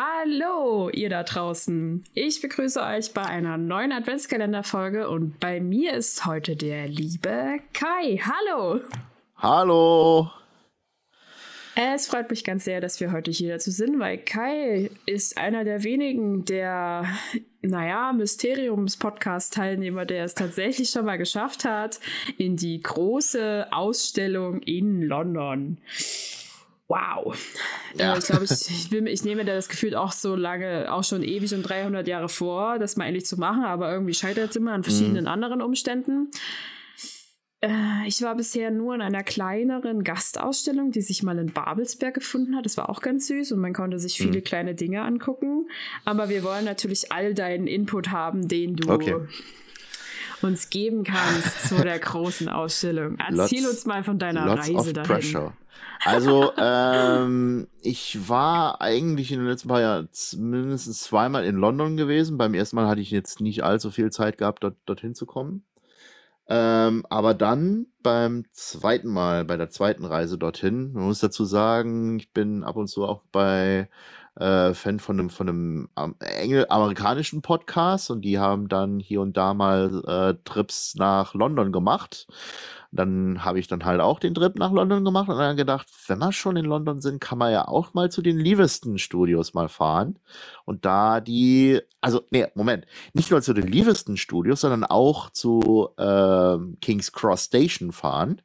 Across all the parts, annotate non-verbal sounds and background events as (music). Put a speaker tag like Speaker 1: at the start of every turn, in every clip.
Speaker 1: Hallo, ihr da draußen. Ich begrüße euch bei einer neuen Adventskalenderfolge und bei mir ist heute der liebe Kai. Hallo.
Speaker 2: Hallo.
Speaker 1: Es freut mich ganz sehr, dass wir heute hier dazu sind, weil Kai ist einer der wenigen der, naja, Mysteriums-Podcast-Teilnehmer, der es tatsächlich schon mal geschafft hat in die große Ausstellung in London. Wow. Ja. Äh, ich glaube, ich, ich, ich nehme da das Gefühl auch so lange, auch schon ewig und 300 Jahre vor, das mal endlich zu machen, aber irgendwie scheitert es immer an verschiedenen mhm. anderen Umständen. Äh, ich war bisher nur in einer kleineren Gastausstellung, die sich mal in Babelsberg gefunden hat. Das war auch ganz süß und man konnte sich viele mhm. kleine Dinge angucken. Aber wir wollen natürlich all deinen Input haben, den du okay. Uns geben kannst zu der großen Ausstellung. Erzähl lots, uns mal von deiner Reise dahin. Pressure.
Speaker 2: Also, ähm, ich war eigentlich in den letzten paar Jahren mindestens zweimal in London gewesen. Beim ersten Mal hatte ich jetzt nicht allzu viel Zeit gehabt, dort, dorthin zu kommen. Ähm, aber dann beim zweiten Mal, bei der zweiten Reise dorthin, man muss dazu sagen, ich bin ab und zu auch bei äh, Fan von einem, von einem engel amerikanischen Podcast und die haben dann hier und da mal äh, Trips nach London gemacht. Dann habe ich dann halt auch den Trip nach London gemacht und dann gedacht, wenn wir schon in London sind, kann man ja auch mal zu den Leaveston Studios mal fahren. Und da die, also, nee, Moment, nicht nur zu den Leaveston Studios, sondern auch zu äh, King's Cross Station fahren.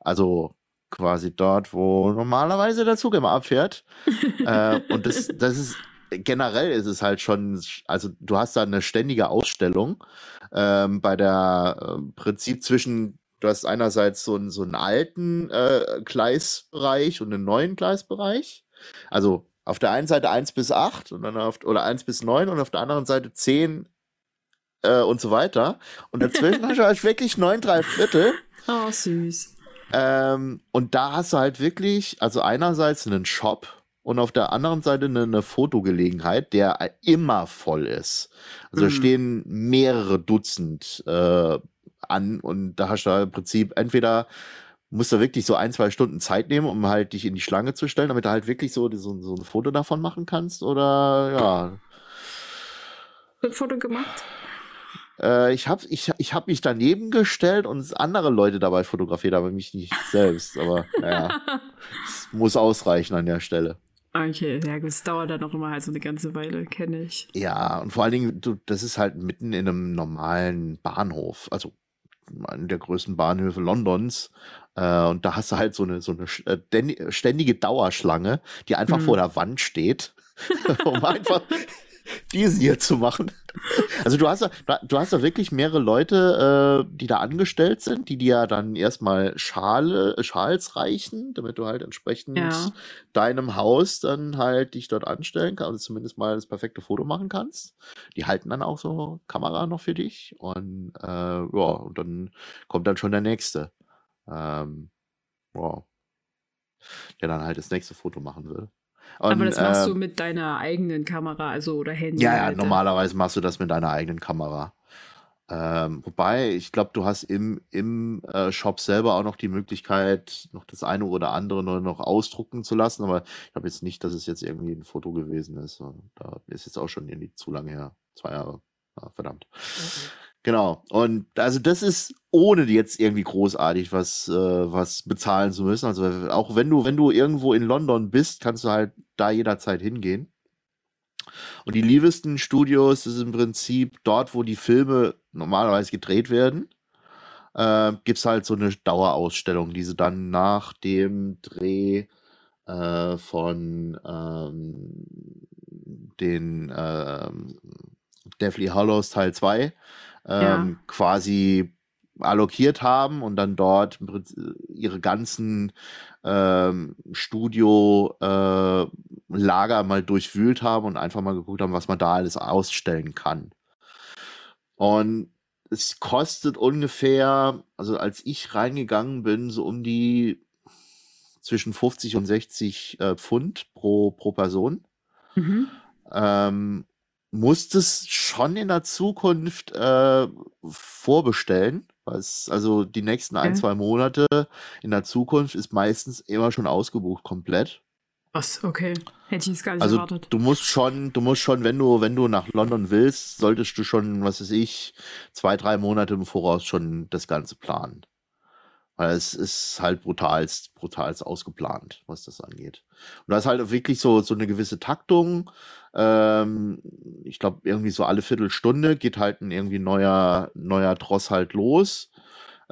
Speaker 2: Also quasi dort, wo normalerweise der Zug immer abfährt. (laughs) äh, und das, das ist generell ist es halt schon, also du hast da eine ständige Ausstellung ähm, bei der äh, Prinzip zwischen Du hast einerseits so einen, so einen alten äh, Gleisbereich und einen neuen Gleisbereich. Also auf der einen Seite 1 bis 8 und dann auf, oder 1 bis 9 und auf der anderen Seite 10 äh, und so weiter. Und dazwischen (laughs) hast du halt wirklich 9, 3 Viertel.
Speaker 1: Oh, süß.
Speaker 2: Ähm, und da hast du halt wirklich, also einerseits einen Shop und auf der anderen Seite eine, eine Fotogelegenheit, der immer voll ist. Also mhm. stehen mehrere Dutzend äh, an und da hast du im Prinzip entweder musst du wirklich so ein, zwei Stunden Zeit nehmen, um halt dich in die Schlange zu stellen, damit du halt wirklich so, so, so ein Foto davon machen kannst oder ja.
Speaker 1: Ein Foto gemacht?
Speaker 2: Äh, ich habe ich, ich hab mich daneben gestellt und andere Leute dabei fotografiert, aber mich nicht selbst. Aber naja, es (laughs) muss ausreichen an der Stelle.
Speaker 1: Okay, ja, das dauert dann auch immer halt so eine ganze Weile, kenne ich.
Speaker 2: Ja, und vor allen Dingen, du, das ist halt mitten in einem normalen Bahnhof. Also einen der größten Bahnhöfe Londons. Äh, und da hast du halt so eine, so eine äh, ständige Dauerschlange, die einfach mhm. vor der Wand steht, (laughs) um einfach (laughs) diesen hier zu machen. Also du hast da, du hast da wirklich mehrere Leute, äh, die da angestellt sind, die dir dann erstmal Schale, Schals reichen, damit du halt entsprechend ja. deinem Haus dann halt dich dort anstellen kannst, also zumindest mal das perfekte Foto machen kannst. Die halten dann auch so Kamera noch für dich und äh, ja, und dann kommt dann schon der nächste. Ähm, wow. Der dann halt das nächste Foto machen will.
Speaker 1: Und, Aber das machst äh, du mit deiner eigenen Kamera, also oder Handy.
Speaker 2: Ja, ja, halt, normalerweise machst du das mit deiner eigenen Kamera. Ähm, wobei, ich glaube, du hast im, im äh, Shop selber auch noch die Möglichkeit, noch das eine oder andere noch, ausdrucken zu lassen. Aber ich glaube jetzt nicht, dass es jetzt irgendwie ein Foto gewesen ist. Da ist jetzt auch schon irgendwie zu lange her. Zwei Jahre. Ja, verdammt. Okay. Genau. Und also das ist ohne jetzt irgendwie großartig was, äh, was bezahlen zu müssen. Also auch wenn du, wenn du irgendwo in London bist, kannst du halt da jederzeit hingehen. Und die Leaveston Studios ist im Prinzip dort, wo die Filme normalerweise gedreht werden. Äh, Gibt es halt so eine Dauerausstellung, die sie dann nach dem Dreh äh, von ähm, den äh, Deathly Hollows Teil 2 ja. Ähm, quasi allokiert haben und dann dort ihre ganzen ähm, Studio-Lager äh, mal durchwühlt haben und einfach mal geguckt haben, was man da alles ausstellen kann. Und es kostet ungefähr, also als ich reingegangen bin, so um die zwischen 50 und 60 äh, Pfund pro, pro Person. Mhm. Ähm, musstest schon in der Zukunft äh, vorbestellen. Was, also die nächsten ein, zwei Monate in der Zukunft ist meistens immer schon ausgebucht komplett.
Speaker 1: Was, okay. Hätte ich jetzt gar nicht
Speaker 2: Also
Speaker 1: erwartet.
Speaker 2: du musst schon, du musst schon, wenn du, wenn du nach London willst, solltest du schon, was weiß ich, zwei, drei Monate im Voraus schon das Ganze planen. Weil es ist halt brutalst, brutalst ausgeplant, was das angeht. Und da ist halt wirklich so, so eine gewisse Taktung. Ähm, ich glaube, irgendwie so alle Viertelstunde geht halt ein irgendwie neuer, neuer Tross halt los.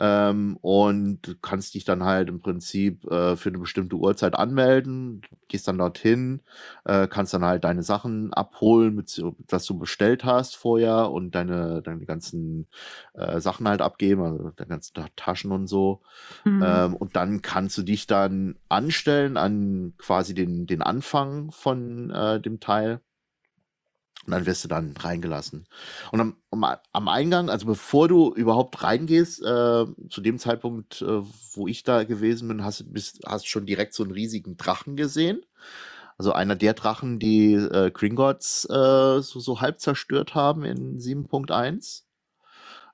Speaker 2: Ähm, und du kannst dich dann halt im Prinzip äh, für eine bestimmte Uhrzeit anmelden, gehst dann dorthin, äh, kannst dann halt deine Sachen abholen, mit, was du bestellt hast vorher und deine, deine ganzen äh, Sachen halt abgeben, also deine ganzen Ta- Taschen und so.
Speaker 1: Mhm.
Speaker 2: Ähm, und dann kannst du dich dann anstellen an quasi den, den Anfang von äh, dem Teil. Und dann wirst du dann reingelassen. Und am, am, Eingang, also bevor du überhaupt reingehst, äh, zu dem Zeitpunkt, äh, wo ich da gewesen bin, hast du hast schon direkt so einen riesigen Drachen gesehen. Also einer der Drachen, die äh, Gringotts äh, so, so halb zerstört haben in 7.1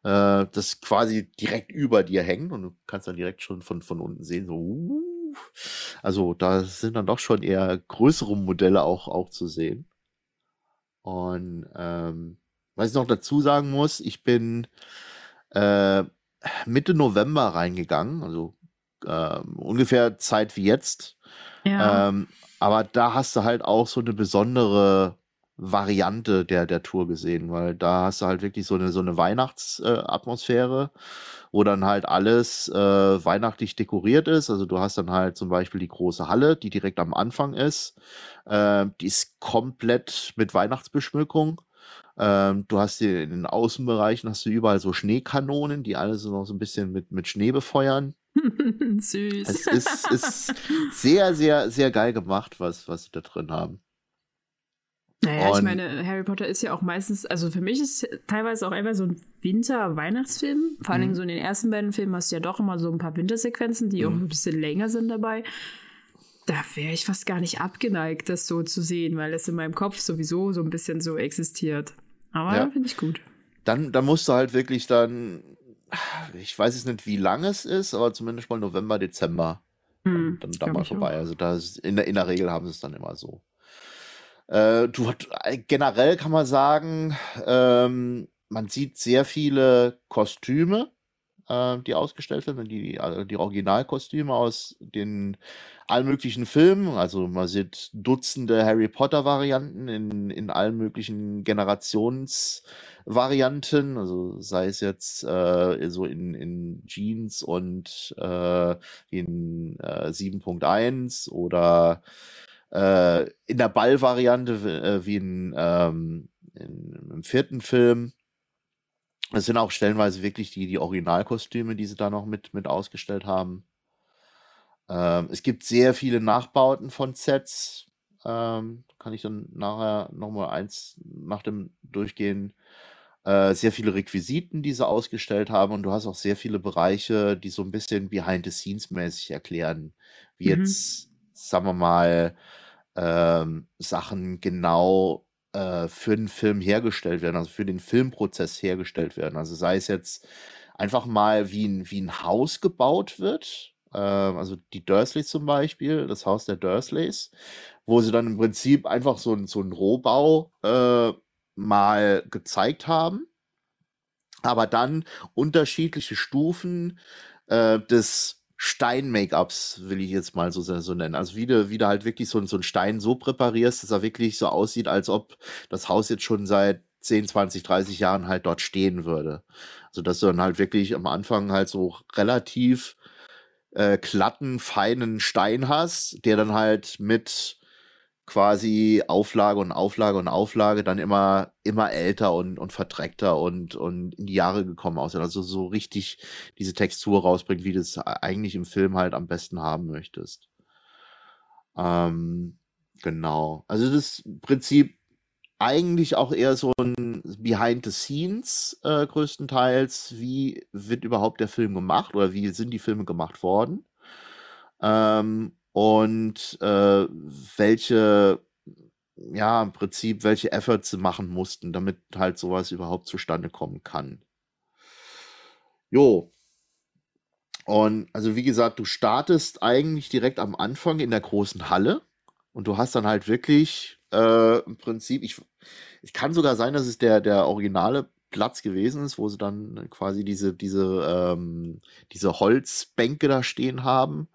Speaker 2: äh, das quasi direkt über dir hängt und du kannst dann direkt schon von, von unten sehen, so, uh, also da sind dann doch schon eher größere Modelle auch, auch zu sehen. Und ähm, was ich noch dazu sagen muss, ich bin äh, Mitte November reingegangen, also ähm, ungefähr Zeit wie jetzt.
Speaker 1: ja.
Speaker 2: Ähm, aber da hast du halt auch so eine besondere Variante der, der Tour gesehen, weil da hast du halt wirklich so eine, so eine Weihnachtsatmosphäre, äh, wo dann halt alles äh, weihnachtlich dekoriert ist. Also du hast dann halt zum Beispiel die große Halle, die direkt am Anfang ist. Ähm, die ist komplett mit Weihnachtsbeschmückung. Ähm, du hast hier in den Außenbereichen hast du überall so Schneekanonen, die alle so noch so ein bisschen mit, mit Schnee befeuern. (laughs)
Speaker 1: Süß.
Speaker 2: Es ist, ist (laughs) sehr, sehr, sehr geil gemacht, was, was sie da drin haben.
Speaker 1: Naja, ich
Speaker 2: Und-
Speaker 1: meine, Harry Potter ist ja auch meistens, also für mich ist teilweise auch einfach so ein Winter-Weihnachtsfilm. Vor allen Dingen
Speaker 2: Mhm.
Speaker 1: so in den ersten beiden Filmen hast du ja doch immer so ein paar Wintersequenzen, die auch
Speaker 2: Mhm.
Speaker 1: ein bisschen länger sind dabei. Da wäre ich fast gar nicht abgeneigt, das so zu sehen, weil es in meinem Kopf sowieso so ein bisschen so existiert. Aber
Speaker 2: Ja.
Speaker 1: finde ich gut.
Speaker 2: Dann, dann musst du halt wirklich dann, ich weiß jetzt nicht, wie lang es ist, aber zumindest mal November, Dezember
Speaker 1: Hm,
Speaker 2: dann, dann mal vorbei. Also da ist, in, der, in der Regel haben sie es dann immer so. Äh, du hat, generell kann man sagen, ähm, man sieht sehr viele Kostüme, äh, die ausgestellt werden, die, also die Originalkostüme aus den allen möglichen Filmen. Also man sieht Dutzende Harry Potter-Varianten in, in allen möglichen Generationsvarianten. Also sei es jetzt äh, so in, in Jeans und äh, in äh, 7.1 oder äh, in der Ball-Variante äh, wie in, ähm, in, im vierten Film. Es sind auch stellenweise wirklich die, die Originalkostüme, die sie da noch mit, mit ausgestellt haben. Ähm, es gibt sehr viele Nachbauten von Sets. Ähm, kann ich dann nachher nochmal eins nach dem Durchgehen. Äh, sehr viele Requisiten, die sie ausgestellt haben. Und du hast auch sehr viele Bereiche, die so ein bisschen behind-the-scenes-mäßig erklären. Wie
Speaker 1: Mhm.
Speaker 2: jetzt, sagen wir mal, ähm, Sachen genau äh, für den Film hergestellt werden, also für den Filmprozess hergestellt werden. Also sei es jetzt einfach mal, wie ein, wie ein Haus gebaut wird. Ähm, also die Dursleys zum Beispiel, das Haus der Dursleys, wo sie dann im Prinzip einfach so, so einen Rohbau äh, mal gezeigt haben, aber dann unterschiedliche Stufen äh, des Stein-Make-ups, will ich jetzt mal so, so nennen. Also wie du, wie du halt wirklich so, so einen Stein so präparierst, dass er wirklich so aussieht, als ob das Haus jetzt schon seit 10, 20, 30 Jahren halt dort stehen würde. Also dass du dann halt wirklich am Anfang halt so relativ äh, glatten, feinen Stein hast, der dann halt mit quasi Auflage und Auflage und Auflage dann immer, immer älter und, und verdreckter und, und in die Jahre gekommen aussieht. Also so richtig diese Textur rausbringt, wie du es eigentlich im Film halt am besten haben möchtest. Ähm, genau. Also das Prinzip eigentlich auch eher so ein Behind the Scenes äh, größtenteils. Wie wird überhaupt der Film gemacht oder wie sind die Filme gemacht worden? Ähm, und äh, welche, ja, im Prinzip, welche Efforts sie machen mussten, damit halt sowas überhaupt zustande kommen kann. Jo. Und also wie gesagt, du startest eigentlich direkt am Anfang in der großen Halle. Und du hast dann halt wirklich äh, im Prinzip, ich, es kann sogar sein, dass es der, der originale Platz gewesen ist, wo sie dann quasi diese, diese, ähm, diese Holzbänke da stehen haben.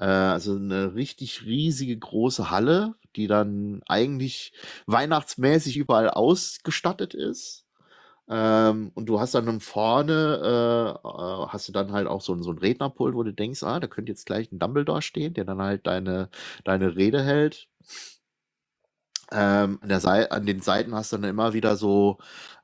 Speaker 2: Äh, also eine richtig riesige große Halle, die dann eigentlich weihnachtsmäßig überall ausgestattet ist. Ähm, und du hast dann vorne, äh, äh, hast du dann halt auch so, so ein Rednerpult, wo du denkst, ah, da könnte jetzt gleich ein Dumbledore stehen, der dann halt deine, deine Rede hält. Ähm, an, an den Seiten hast du dann immer wieder so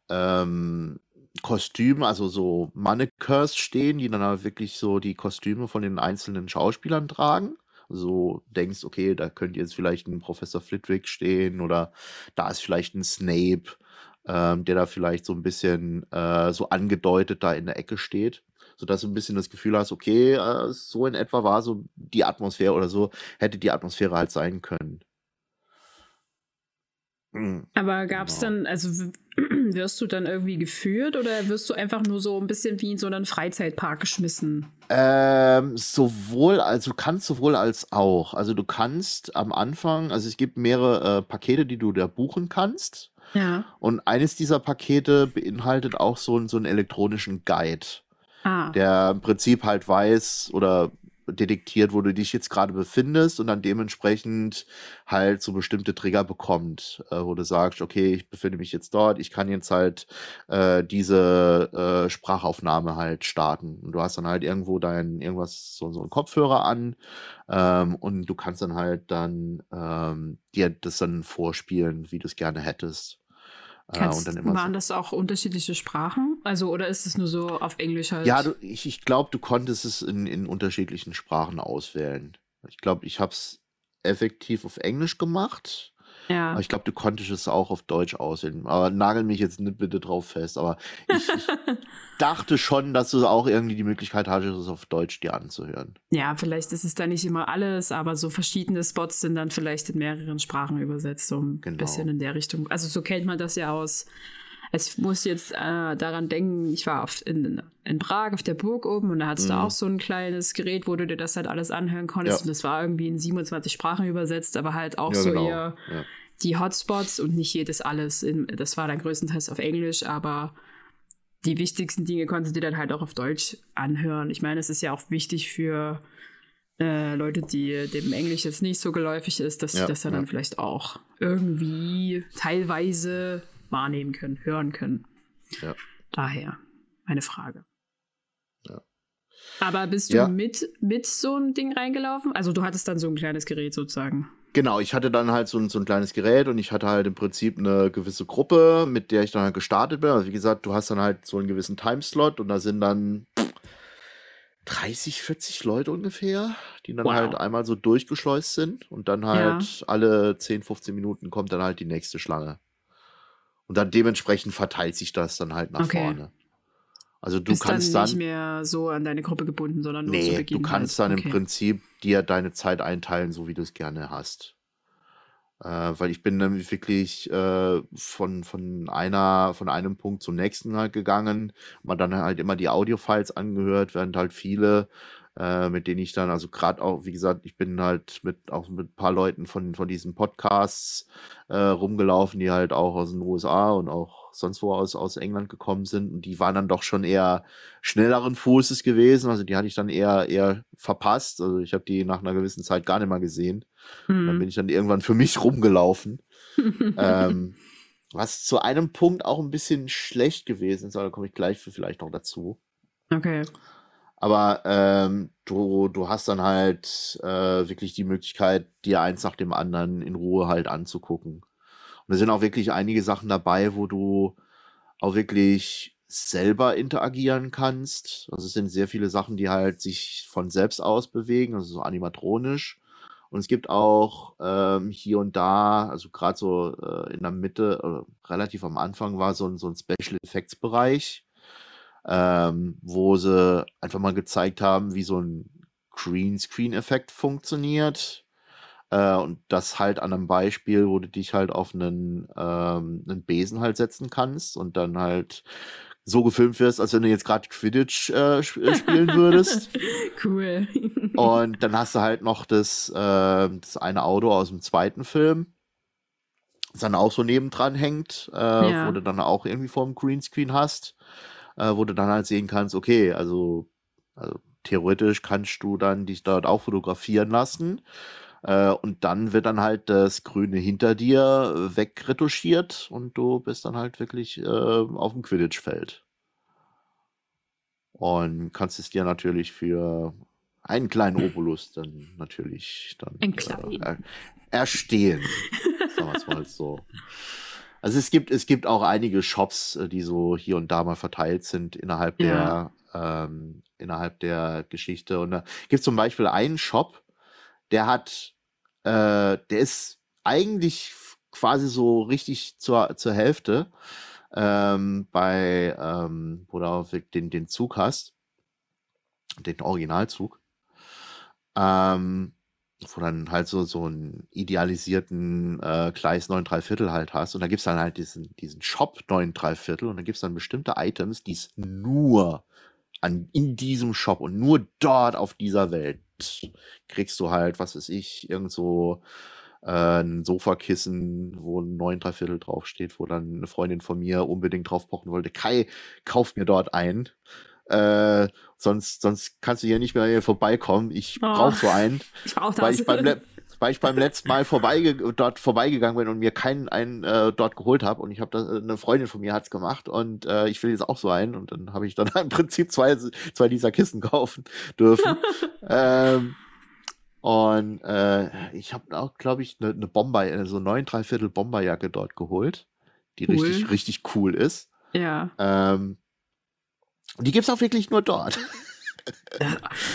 Speaker 2: ähm, Kostüme, also so Mannequins stehen, die dann halt wirklich so die Kostüme von den einzelnen Schauspielern tragen. So denkst, okay, da könnte jetzt vielleicht ein Professor Flitwick stehen oder da ist vielleicht ein Snape, ähm, der da vielleicht so ein bisschen äh, so angedeutet da in der Ecke steht sodass du ein bisschen das Gefühl hast, okay, äh, so in etwa war so die Atmosphäre oder so, hätte die Atmosphäre halt sein können.
Speaker 1: Mhm. Aber gab es genau. dann, also (clears throat) wirst du dann irgendwie geführt oder wirst du einfach nur so ein bisschen wie in so einen Freizeitpark geschmissen?
Speaker 2: Ähm, sowohl, also du kannst sowohl als auch. Also du kannst am Anfang, also es gibt mehrere äh, Pakete, die du da buchen kannst.
Speaker 1: Ja.
Speaker 2: Und eines dieser Pakete beinhaltet auch so, so einen elektronischen Guide. Ah. Der im Prinzip halt weiß oder detektiert, wo du dich jetzt gerade befindest und dann dementsprechend halt so bestimmte Trigger bekommt, äh, wo du sagst, okay, ich befinde mich jetzt dort, ich kann jetzt halt äh, diese äh, Sprachaufnahme halt starten. Und du hast dann halt irgendwo dein irgendwas, so, so einen Kopfhörer an ähm, und du kannst dann halt dann ähm, dir das dann vorspielen, wie du es gerne hättest.
Speaker 1: Kannst, äh, waren so. das auch unterschiedliche Sprachen? Also, oder ist es nur so auf Englisch halt?
Speaker 2: Ja, du, ich, ich glaube, du konntest es in, in unterschiedlichen Sprachen auswählen. Ich glaube, ich habe es effektiv auf Englisch gemacht.
Speaker 1: Ja.
Speaker 2: Aber ich glaube, du konntest es auch auf Deutsch aussehen. Aber nagel mich jetzt nicht bitte drauf fest. Aber ich, ich (laughs) dachte schon, dass du auch irgendwie die Möglichkeit hattest, es auf Deutsch dir anzuhören.
Speaker 1: Ja, vielleicht ist es da nicht immer alles, aber so verschiedene Spots sind dann vielleicht in mehreren Sprachen übersetzt, so ein genau. bisschen in der Richtung. Also so kennt man das ja aus. Ich muss jetzt äh, daran denken, ich war auf, in, in Prag auf der Burg oben und da hattest mhm. du auch so ein kleines Gerät, wo du dir das halt alles anhören konntest. Ja. Und das war irgendwie in 27 Sprachen übersetzt, aber halt auch ja, so genau. eher ja. die Hotspots und nicht jedes alles. In, das war dann größtenteils auf Englisch, aber die wichtigsten Dinge konntest du dir dann halt auch auf Deutsch anhören. Ich meine, es ist ja auch wichtig für äh, Leute, die dem Englisch jetzt nicht so geläufig ist, dass sie das ja dann vielleicht auch irgendwie teilweise wahrnehmen können, hören können.
Speaker 2: Ja.
Speaker 1: Daher meine Frage.
Speaker 2: Ja.
Speaker 1: Aber bist du ja. mit, mit so einem Ding reingelaufen? Also du hattest dann so ein kleines Gerät sozusagen.
Speaker 2: Genau, ich hatte dann halt so ein, so ein kleines Gerät und ich hatte halt im Prinzip eine gewisse Gruppe, mit der ich dann halt gestartet bin. Also wie gesagt, du hast dann halt so einen gewissen Timeslot und da sind dann 30, 40 Leute ungefähr, die dann wow. halt einmal so durchgeschleust sind und dann halt ja. alle 10, 15 Minuten kommt dann halt die nächste Schlange. Und dann dementsprechend verteilt sich das dann halt nach okay. vorne. Also du
Speaker 1: Bist
Speaker 2: kannst
Speaker 1: dann
Speaker 2: nicht
Speaker 1: dann, mehr so an deine Gruppe gebunden, sondern nur
Speaker 2: nee,
Speaker 1: zu Beginn
Speaker 2: du kannst
Speaker 1: halt.
Speaker 2: dann okay. im Prinzip dir deine Zeit einteilen, so wie du es gerne hast. Äh, weil ich bin dann wirklich äh, von, von einer, von einem Punkt zum nächsten halt gegangen, man dann halt immer die Audiofiles angehört, während halt viele äh, mit denen ich dann, also gerade auch, wie gesagt, ich bin halt mit auch mit ein paar Leuten von, von diesen Podcasts äh, rumgelaufen, die halt auch aus den USA und auch sonst wo aus, aus England gekommen sind. Und die waren dann doch schon eher schnelleren Fußes gewesen. Also die hatte ich dann eher, eher verpasst. Also ich habe die nach einer gewissen Zeit gar nicht mehr gesehen. Hm. Dann bin ich dann irgendwann für mich rumgelaufen. ähm, was zu einem Punkt auch ein bisschen schlecht gewesen ist, aber da komme ich gleich vielleicht noch dazu.
Speaker 1: Okay.
Speaker 2: Aber ähm, du, du hast dann halt äh, wirklich die Möglichkeit, dir eins nach dem anderen in Ruhe halt anzugucken. Und da sind auch wirklich einige Sachen dabei, wo du auch wirklich selber interagieren kannst. Also es sind sehr viele Sachen, die halt sich von selbst aus bewegen, also so animatronisch. Und es gibt auch ähm, hier und da, also gerade so äh, in der Mitte, äh, relativ am Anfang war so ein, so ein Special Effects Bereich, ähm, wo sie einfach mal gezeigt haben, wie so ein Greenscreen-Effekt funktioniert. Äh, und das halt an einem Beispiel, wo du dich halt auf einen, ähm, einen Besen halt setzen kannst und dann halt so gefilmt wirst, als wenn du jetzt gerade Quidditch äh, spielen würdest. (laughs)
Speaker 1: cool.
Speaker 2: Und dann hast du halt noch das, äh, das eine Auto aus dem zweiten Film, das dann auch so nebendran hängt, äh, ja. wo du dann auch irgendwie vor dem Greenscreen hast, äh, wo du dann halt sehen kannst, okay, also, also theoretisch kannst du dann dich dort auch fotografieren lassen. Äh, und dann wird dann halt das Grüne hinter dir wegretuschiert und du bist dann halt wirklich äh, auf dem Quidditch-Feld. Und kannst es dir natürlich für einen kleinen Obolus dann natürlich dann äh, erstehen. Sagen wir es mal so. Also es gibt, es gibt auch einige Shops, äh, die so hier und da mal verteilt sind innerhalb ja. der ähm, innerhalb der Geschichte. Und da gibt es zum Beispiel einen Shop, der hat, äh, der ist eigentlich quasi so richtig zur, zur Hälfte ähm, bei, ähm, wo du den, den Zug hast, den Originalzug. Ähm, wo dann halt so, so einen idealisierten äh, Gleis 9 3 Viertel halt hast. Und da gibt es dann halt diesen, diesen Shop 9 3 Viertel und dann gibt es dann bestimmte Items, die es nur an, in diesem Shop und nur dort auf dieser Welt kriegst du halt, was weiß ich, irgend so äh, ein Sofakissen, wo ein 9 3 Viertel draufsteht, wo dann eine Freundin von mir unbedingt drauf pochen wollte. Kai, kauf mir dort ein. Äh, sonst, sonst kannst du hier nicht mehr hier vorbeikommen. Ich oh, brauche so einen. (laughs) Ich brauch das. Weil ich beim, weil ich beim letzten Mal vorbeige dort vorbeigegangen bin und mir keinen einen äh, dort geholt habe und ich habe das eine Freundin von mir hat's gemacht und äh, ich will jetzt auch so einen und dann habe ich dann (laughs) im Prinzip zwei zwei dieser Kisten kaufen dürfen. (laughs) ähm, und äh, ich habe auch, glaube ich, eine ne Bomber, äh, so neun Dreiviertel Bomberjacke dort geholt, die cool. richtig, richtig cool ist.
Speaker 1: Ja.
Speaker 2: Ähm, die gibt's auch wirklich nur dort. (laughs)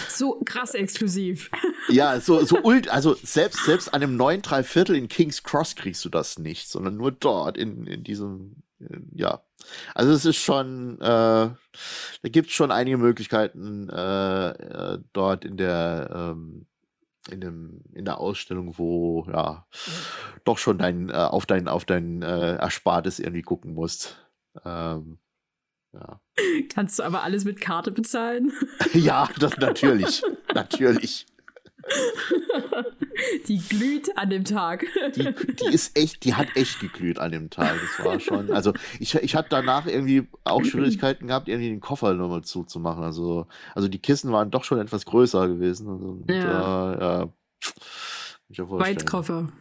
Speaker 1: So krass exklusiv. (laughs)
Speaker 2: Ja, so, so ult, also selbst, selbst an einem neuen Dreiviertel in King's Cross kriegst du das nicht, sondern nur dort in, in diesem, ja. Also es ist schon, äh, da gibt es schon einige Möglichkeiten äh, äh, dort in der, ähm, in, dem, in der Ausstellung, wo ja doch schon dein, äh, auf dein, auf dein äh, Erspartes irgendwie gucken musst. Ähm, ja.
Speaker 1: Kannst du aber alles mit Karte bezahlen? (laughs)
Speaker 2: ja, das natürlich. natürlich.
Speaker 1: Die glüht an dem Tag.
Speaker 2: Die, die, ist echt, die hat echt geglüht an dem Tag. Das war schon. Also ich, ich hatte danach irgendwie auch Schwierigkeiten gehabt, irgendwie den Koffer nochmal zuzumachen. Also, also die Kissen waren doch schon etwas größer gewesen. Also, ja. Äh, ja.
Speaker 1: Weitkoffer.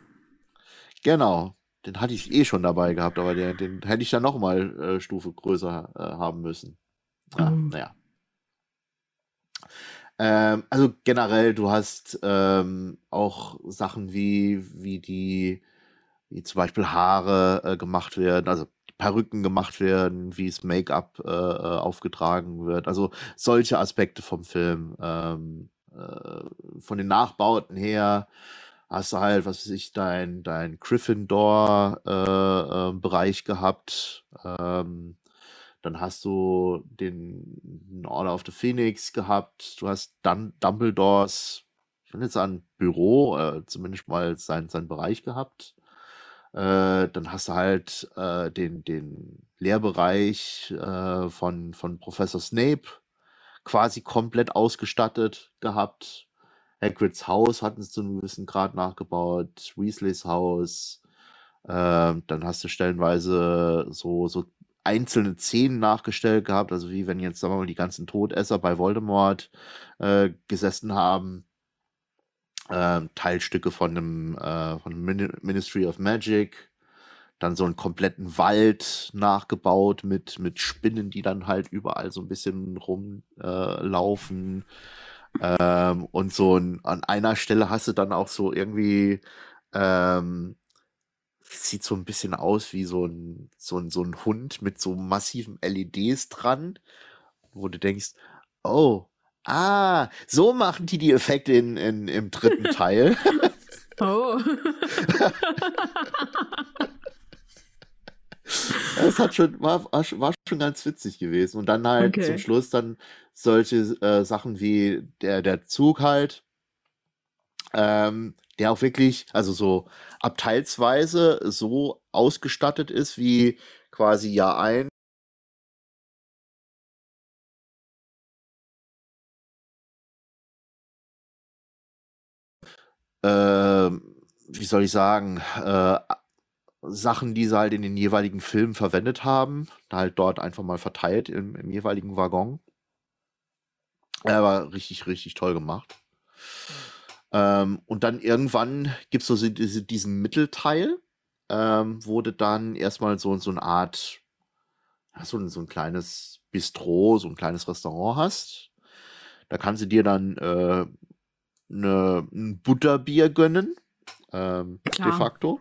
Speaker 2: Genau den hatte ich eh schon dabei gehabt, aber den, den hätte ich dann nochmal äh, Stufe größer äh, haben müssen. Ja, mhm. Naja. Ähm, also generell, du hast ähm, auch Sachen wie, wie die, wie zum Beispiel Haare äh, gemacht werden, also Perücken gemacht werden, wie es Make-up äh, äh, aufgetragen wird. Also solche Aspekte vom Film. Ähm, äh, von den Nachbauten her hast du halt, was weiß ich, dein, dein Gryffindor-Bereich äh, äh, gehabt. Ähm, dann hast du den Order of the Phoenix gehabt. Du hast dann Dumbledores, ich will jetzt sagen, Büro, äh, zumindest mal sein, sein Bereich gehabt. Äh, dann hast du halt äh, den, den Lehrbereich äh, von, von Professor Snape quasi komplett ausgestattet gehabt. Hagrids Haus hatten sie zu einem gewissen Grad nachgebaut, Weasleys Haus. Ähm, dann hast du stellenweise so, so einzelne Szenen nachgestellt gehabt, also wie wenn jetzt, sagen wir mal, die ganzen Todesser bei Voldemort äh, gesessen haben. Ähm, Teilstücke von dem von dem Ministry of Magic, dann so einen kompletten Wald nachgebaut mit, mit Spinnen, die dann halt überall so ein bisschen rumlaufen. Äh, ähm, und so ein, an einer Stelle hast du dann auch so irgendwie, ähm, sieht so ein bisschen aus wie so ein, so ein, so ein Hund mit so massiven LEDs dran, wo du denkst, oh, ah, so machen die die Effekte in, in, im dritten (laughs) Teil.
Speaker 1: oh. (laughs) (laughs)
Speaker 2: Das hat schon, war, war schon ganz witzig gewesen. Und dann halt okay. zum Schluss dann solche äh, Sachen wie der, der Zug halt, ähm, der auch wirklich, also so abteilsweise so ausgestattet ist wie quasi Jahr ein. Ähm, wie soll ich sagen, äh, Sachen, die sie halt in den jeweiligen Filmen verwendet haben, halt dort einfach mal verteilt im, im jeweiligen Waggon. Er war richtig, richtig toll gemacht. Ähm, und dann irgendwann gibt es so diese, diesen Mittelteil, ähm, wo du dann erstmal so, so eine Art, so, ein, so ein kleines Bistro, so ein kleines Restaurant hast. Da kannst du dir dann äh, ne, ein Butterbier gönnen, ähm, de facto.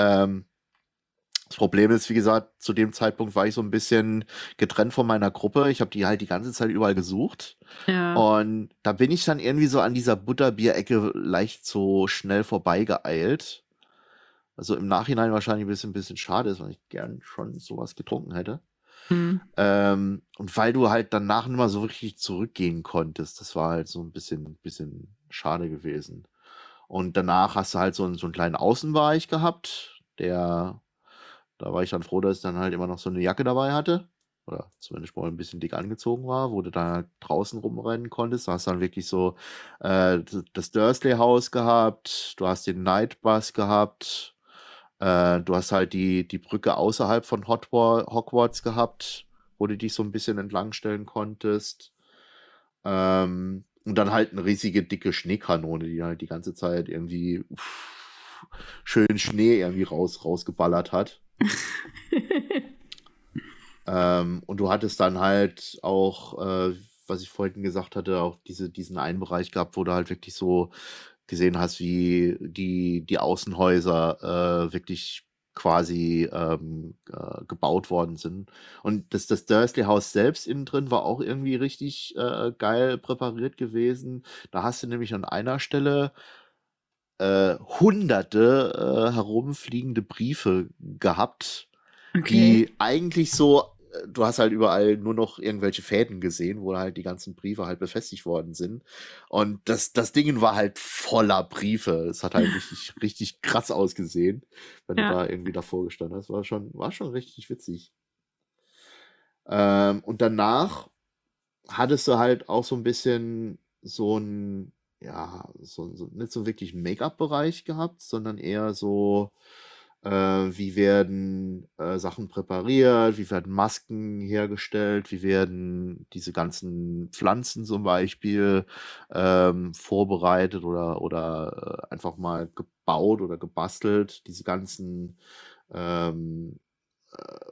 Speaker 2: Ähm, das Problem ist, wie gesagt, zu dem Zeitpunkt war ich so ein bisschen getrennt von meiner Gruppe. Ich habe die halt die ganze Zeit überall gesucht. Ja. Und da bin ich dann irgendwie so an dieser Butterbierecke leicht so schnell vorbeigeeilt. Also im Nachhinein wahrscheinlich ein bisschen, ein bisschen schade ist, weil ich gern schon sowas getrunken hätte. Mhm. Ähm, und weil du halt danach nicht mal so richtig zurückgehen konntest, das war halt so ein bisschen, bisschen schade gewesen. Und danach hast du halt so einen, so einen kleinen Außenbereich gehabt, der da war ich dann froh, dass ich dann halt immer noch so eine Jacke dabei hatte. Oder zumindest mal ein bisschen dick angezogen war, wo du halt draußen rumrennen konntest. Da hast dann wirklich so äh, das Dursley-Haus gehabt, du hast den Nightbus gehabt, äh, du hast halt die, die Brücke außerhalb von Hogwarts gehabt, wo du dich so ein bisschen entlangstellen konntest. Ähm, und dann halt eine riesige, dicke Schneekanone, die halt die ganze Zeit irgendwie uff, schön Schnee irgendwie raus, rausgeballert hat. (laughs) ähm, und du hattest dann halt auch, äh, was ich vorhin gesagt hatte, auch diese, diesen einen Bereich gehabt, wo du halt wirklich so gesehen hast, wie die, die Außenhäuser äh, wirklich quasi ähm, äh, gebaut worden sind. Und das, das Dursley Haus selbst innen drin war auch irgendwie richtig äh, geil präpariert gewesen. Da hast du nämlich an einer Stelle äh, hunderte äh, herumfliegende Briefe gehabt, okay. die eigentlich so, du hast halt überall nur noch irgendwelche Fäden gesehen, wo halt die ganzen Briefe halt befestigt worden sind. Und das, das Ding war halt voller Briefe. Es hat halt (laughs) richtig, richtig krass ausgesehen, wenn ja. du da irgendwie davor gestanden hast. War schon, war schon richtig witzig. Ähm, und danach hattest du halt auch so ein bisschen so ein ja, so, so nicht so wirklich Make-up-Bereich gehabt, sondern eher so, äh, wie werden äh, Sachen präpariert, wie werden Masken hergestellt, wie werden diese ganzen Pflanzen zum Beispiel ähm, vorbereitet oder, oder äh, einfach mal gebaut oder gebastelt, diese ganzen, ähm, äh,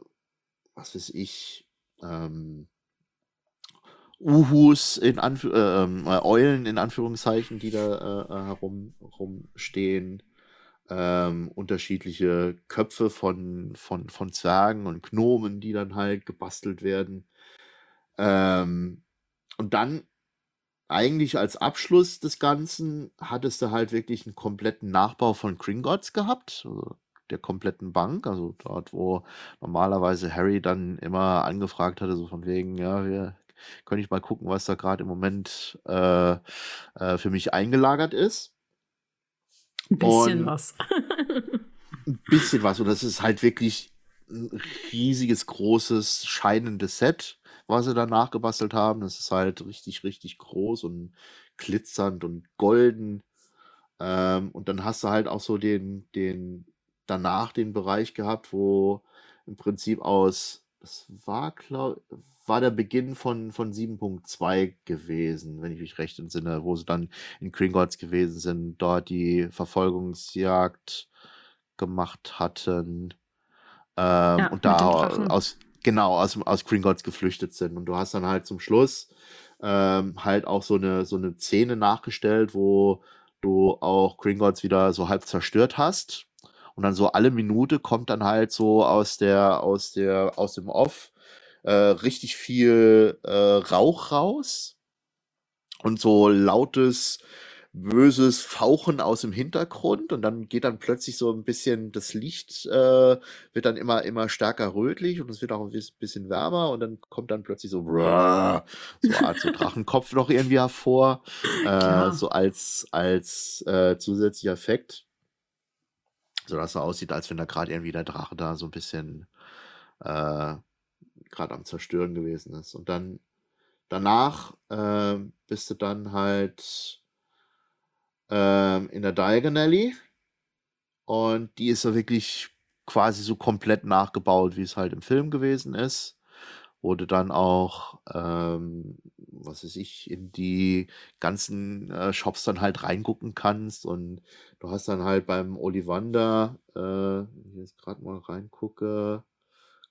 Speaker 2: was weiß ich, ähm, Uhus in Anführ äh, ähm, äh, Eulen in Anführungszeichen, die da äh, herum rumstehen. Ähm, unterschiedliche Köpfe von, von, von Zwergen und Gnomen, die dann halt gebastelt werden. Ähm, und dann eigentlich als Abschluss des Ganzen hattest du halt wirklich einen kompletten Nachbau von Gringotts gehabt, also der kompletten Bank, also dort, wo normalerweise Harry dann immer angefragt hatte, so von wegen, ja, wir könnte ich mal gucken, was da gerade im Moment äh, äh, für mich eingelagert ist. (laughs)
Speaker 1: Ein bisschen Und was.
Speaker 2: ein bisschen was. Und das ist halt wirklich ein riesiges, großes, scheinendes Set, was sie da nachgebastelt haben. Das ist halt richtig, richtig groß und glitzernd und golden. Ähm, und dann hast du halt auch so den, den, danach den Bereich gehabt, wo im Prinzip aus, das war, glaube war der Beginn von, von 7.2 gewesen, wenn ich mich recht entsinne, wo sie dann in Gringotts gewesen sind, dort die Verfolgungsjagd gemacht hatten ähm, ja, und da aus, genau, aus, aus Gringotts geflüchtet sind. Und du hast dann halt zum Schluss ähm, halt auch so eine, so eine Szene nachgestellt, wo du auch Gringotts wieder so halb zerstört hast. Und dann so alle Minute kommt dann halt so aus der, aus der, aus dem Off äh, richtig viel äh, Rauch raus und so lautes, böses Fauchen aus dem Hintergrund und dann geht dann plötzlich so ein bisschen das Licht äh, wird dann immer immer stärker rötlich und es wird auch ein bisschen wärmer und dann kommt dann plötzlich so so eine Art so Drachenkopf noch irgendwie hervor äh, so als als äh, zusätzlicher Effekt. So dass so aussieht als wenn da gerade irgendwie der Drache da so ein bisschen äh, gerade am Zerstören gewesen ist. Und dann danach äh, bist du dann halt ähm, in der Diagon Alley. Und die ist so wirklich quasi so komplett nachgebaut, wie es halt im Film gewesen ist. Wurde dann auch, ähm, was weiß ich, in die ganzen äh, Shops dann halt reingucken kannst. Und du hast dann halt beim Ollivander, äh, wenn ich jetzt gerade mal reingucke,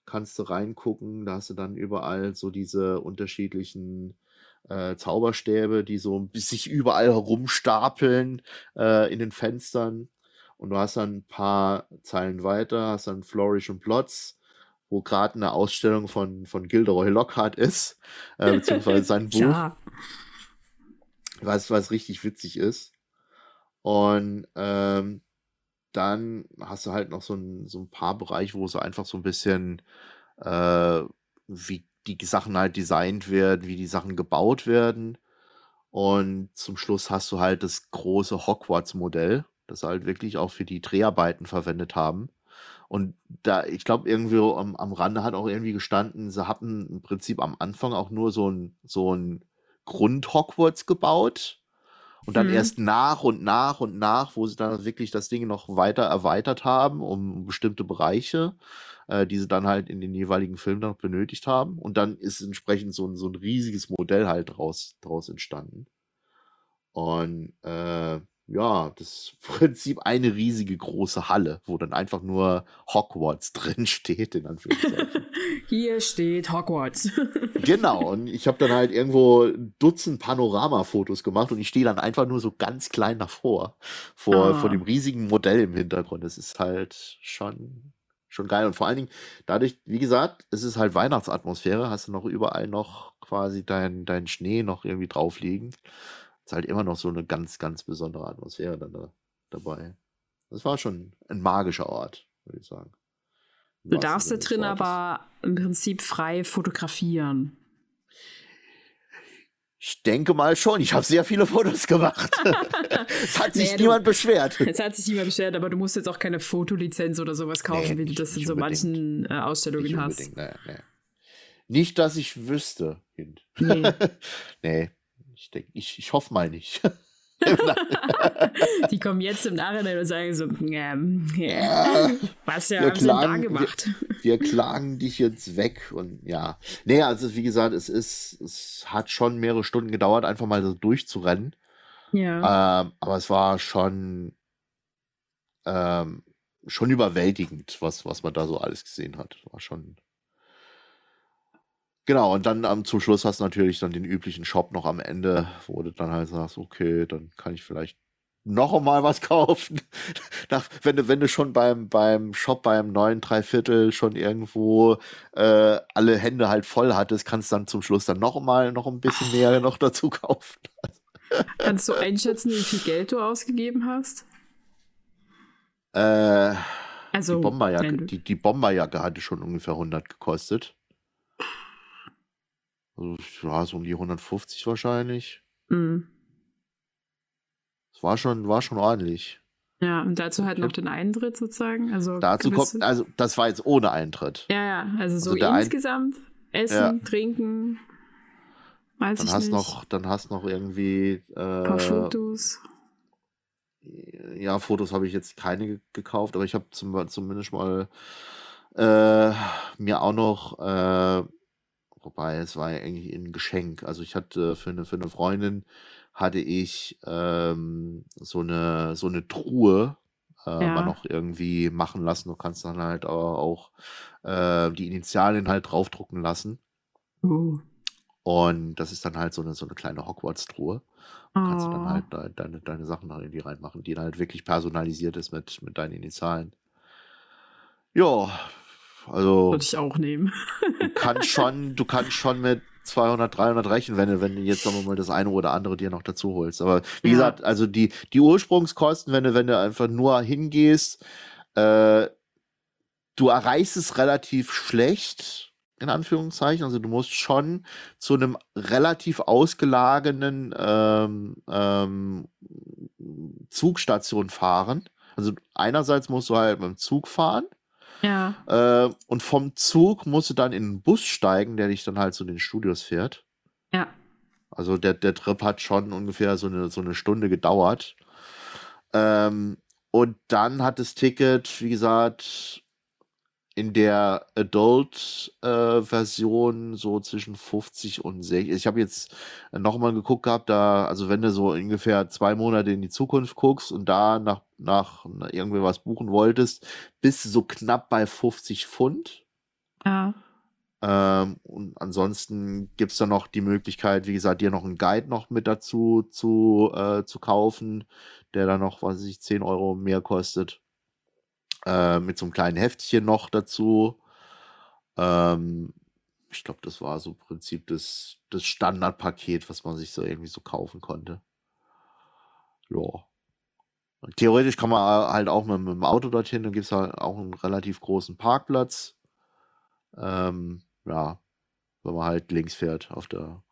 Speaker 2: kannst du reingucken. Da hast du dann überall so diese unterschiedlichen äh, Zauberstäbe, die so sich überall herumstapeln äh, in den Fenstern. Und du hast dann ein paar Zeilen weiter, hast dann Flourish und Plots, wo gerade eine Ausstellung von, von Gilderoy Lockhart ist, äh, beziehungsweise (laughs) sein Buch. Ja. Was, was richtig witzig ist. Und ähm, dann hast du halt noch so ein, so ein paar Bereiche, wo so einfach so ein bisschen äh, wie die Sachen halt designt werden, wie die Sachen gebaut werden. Und zum Schluss hast du halt das große Hogwarts-Modell, das halt wirklich auch für die Dreharbeiten verwendet haben. Und da, ich glaube, irgendwie am, am Rande hat auch irgendwie gestanden, sie hatten im Prinzip am Anfang auch nur so ein, so ein Grund-Hogwarts gebaut. Und dann mhm. erst nach und nach und nach, wo sie dann wirklich das Ding noch weiter erweitert haben, um bestimmte Bereiche, äh, die sie dann halt in den jeweiligen Filmen noch benötigt haben. Und dann ist entsprechend so ein, so ein riesiges Modell halt draus, draus entstanden. Und äh, ja, das ist im Prinzip eine riesige große Halle, wo dann einfach nur Hogwarts (laughs) drin steht, in Anführungszeichen.
Speaker 1: Hier steht Hogwarts. (laughs)
Speaker 2: genau, und ich habe dann halt irgendwo Dutzend Panoramafotos gemacht und ich stehe dann einfach nur so ganz klein davor, vor, ah. vor dem riesigen Modell im Hintergrund. Das ist halt schon, schon geil. Und vor allen Dingen, dadurch, wie gesagt, es ist halt Weihnachtsatmosphäre, hast du noch überall noch quasi deinen dein Schnee noch irgendwie drauf liegen ist halt immer noch so eine ganz, ganz besondere Atmosphäre dann da, dabei. Das war schon ein magischer Ort, würde ich sagen.
Speaker 1: Du darfst da drin aber im Prinzip frei fotografieren.
Speaker 2: Ich denke mal schon. Ich habe sehr viele Fotos gemacht. (laughs) es hat sich naja, niemand du, beschwert.
Speaker 1: Es hat sich niemand beschwert, aber du musst jetzt auch keine Fotolizenz oder sowas kaufen, nee, wie du das in so manchen äh, Ausstellungen nicht hast. Nee, nee.
Speaker 2: Nicht, dass ich wüsste. Nee. (laughs) nee. Ich denke, ich, ich hoffe mal nicht.
Speaker 1: Die kommen jetzt im Nachhinein und sagen so, ähm, ja, was ja, haben klagen, da gemacht?
Speaker 2: Wir, wir, klagen dich jetzt weg und ja. Nee, also wie gesagt, es ist, es hat schon mehrere Stunden gedauert, einfach mal so durchzurennen. Ja. Ähm, aber es war schon, ähm, schon überwältigend, was, was man da so alles gesehen hat. War schon, Genau, und dann am zum Schluss hast du natürlich dann den üblichen Shop noch am Ende, wo du dann halt sagst, okay, dann kann ich vielleicht noch einmal was (laughs) kaufen. Nach, wenn, du, wenn du schon beim, beim Shop beim neuen Dreiviertel schon irgendwo äh, alle Hände halt voll hattest, kannst du dann zum Schluss dann noch mal noch ein bisschen mehr noch dazu kaufen. (laughs)
Speaker 1: Kannst du einschätzen, wie viel Geld du ausgegeben hast?
Speaker 2: Äh, also, die Bomberjacke, die, die Bomberjacke hatte schon ungefähr 100 gekostet. Also, ja, so um die 150 wahrscheinlich. Mhm. Es war schon, war schon ordentlich.
Speaker 1: Ja, und dazu halt noch den Eintritt sozusagen. Also
Speaker 2: dazu kommt, also das war jetzt ohne Eintritt.
Speaker 1: Ja, ja, also so also insgesamt Ein Essen, ja. Trinken.
Speaker 2: Weiß dann ich hast nicht. noch, dann hast noch irgendwie
Speaker 1: äh, ein paar Fotos.
Speaker 2: Ja, Fotos habe ich jetzt keine gekauft, aber ich habe zum, zumindest mal äh, mir auch noch äh, Wobei, es war ja eigentlich ein Geschenk. Also ich hatte für eine, für eine Freundin hatte ich ähm, so eine so eine Truhe äh, mal noch irgendwie machen lassen. Du kannst dann halt auch, auch äh, die Initialien halt draufdrucken lassen. Uh. Und das ist dann halt so eine, so eine kleine Hogwarts-Truhe. Da kannst du dann oh. halt de deine, deine Sachen da irgendwie reinmachen, die dann halt wirklich personalisiert ist mit, mit deinen Initialen. Ja, also.
Speaker 1: Würde ich auch nehmen.
Speaker 2: du kannst schon, du kannst schon mit 200, 300 rechnen, wenn du, wenn du jetzt sagen wir mal das eine oder andere dir noch dazu holst. Aber wie ja. gesagt, also die, die Ursprungskosten, wenn du, wenn du einfach nur hingehst, äh, du erreichst es relativ schlecht, in Anführungszeichen. Also du musst schon zu einem relativ ausgelagenen ähm, ähm, Zugstation fahren. Also einerseits musst du halt mit dem Zug fahren
Speaker 1: ja.
Speaker 2: Äh, und vom Zug musst du dann in einen Bus steigen, der dich dann halt zu den Studios fährt.
Speaker 1: Ja.
Speaker 2: Also der, der Trip hat schon ungefähr so eine, so eine Stunde gedauert. Ähm, und dann hat das Ticket, wie gesagt, in der Adult-Version äh, so zwischen 50 und 60. Ich habe jetzt nochmal geguckt gehabt, da, also wenn du so ungefähr zwei Monate in die Zukunft guckst und da nach, nach, irgendwie was buchen wolltest, bist du so knapp bei 50 Pfund.
Speaker 1: Ja.
Speaker 2: Ähm, und ansonsten gibt es dann noch die Möglichkeit, wie gesagt, dir noch einen Guide noch mit dazu zu, äh, zu kaufen, der dann noch, was weiß ich, 10 Euro mehr kostet. Äh, mit so einem kleinen Heftchen noch dazu. Ähm, ich glaube, das war so im Prinzip das, das Standardpaket, was man sich so irgendwie so kaufen konnte. Ja. Theoretisch kann man halt auch mit, mit dem Auto dorthin, dann gibt es halt auch einen relativ großen Parkplatz. Ähm, ja, wenn man halt links fährt auf der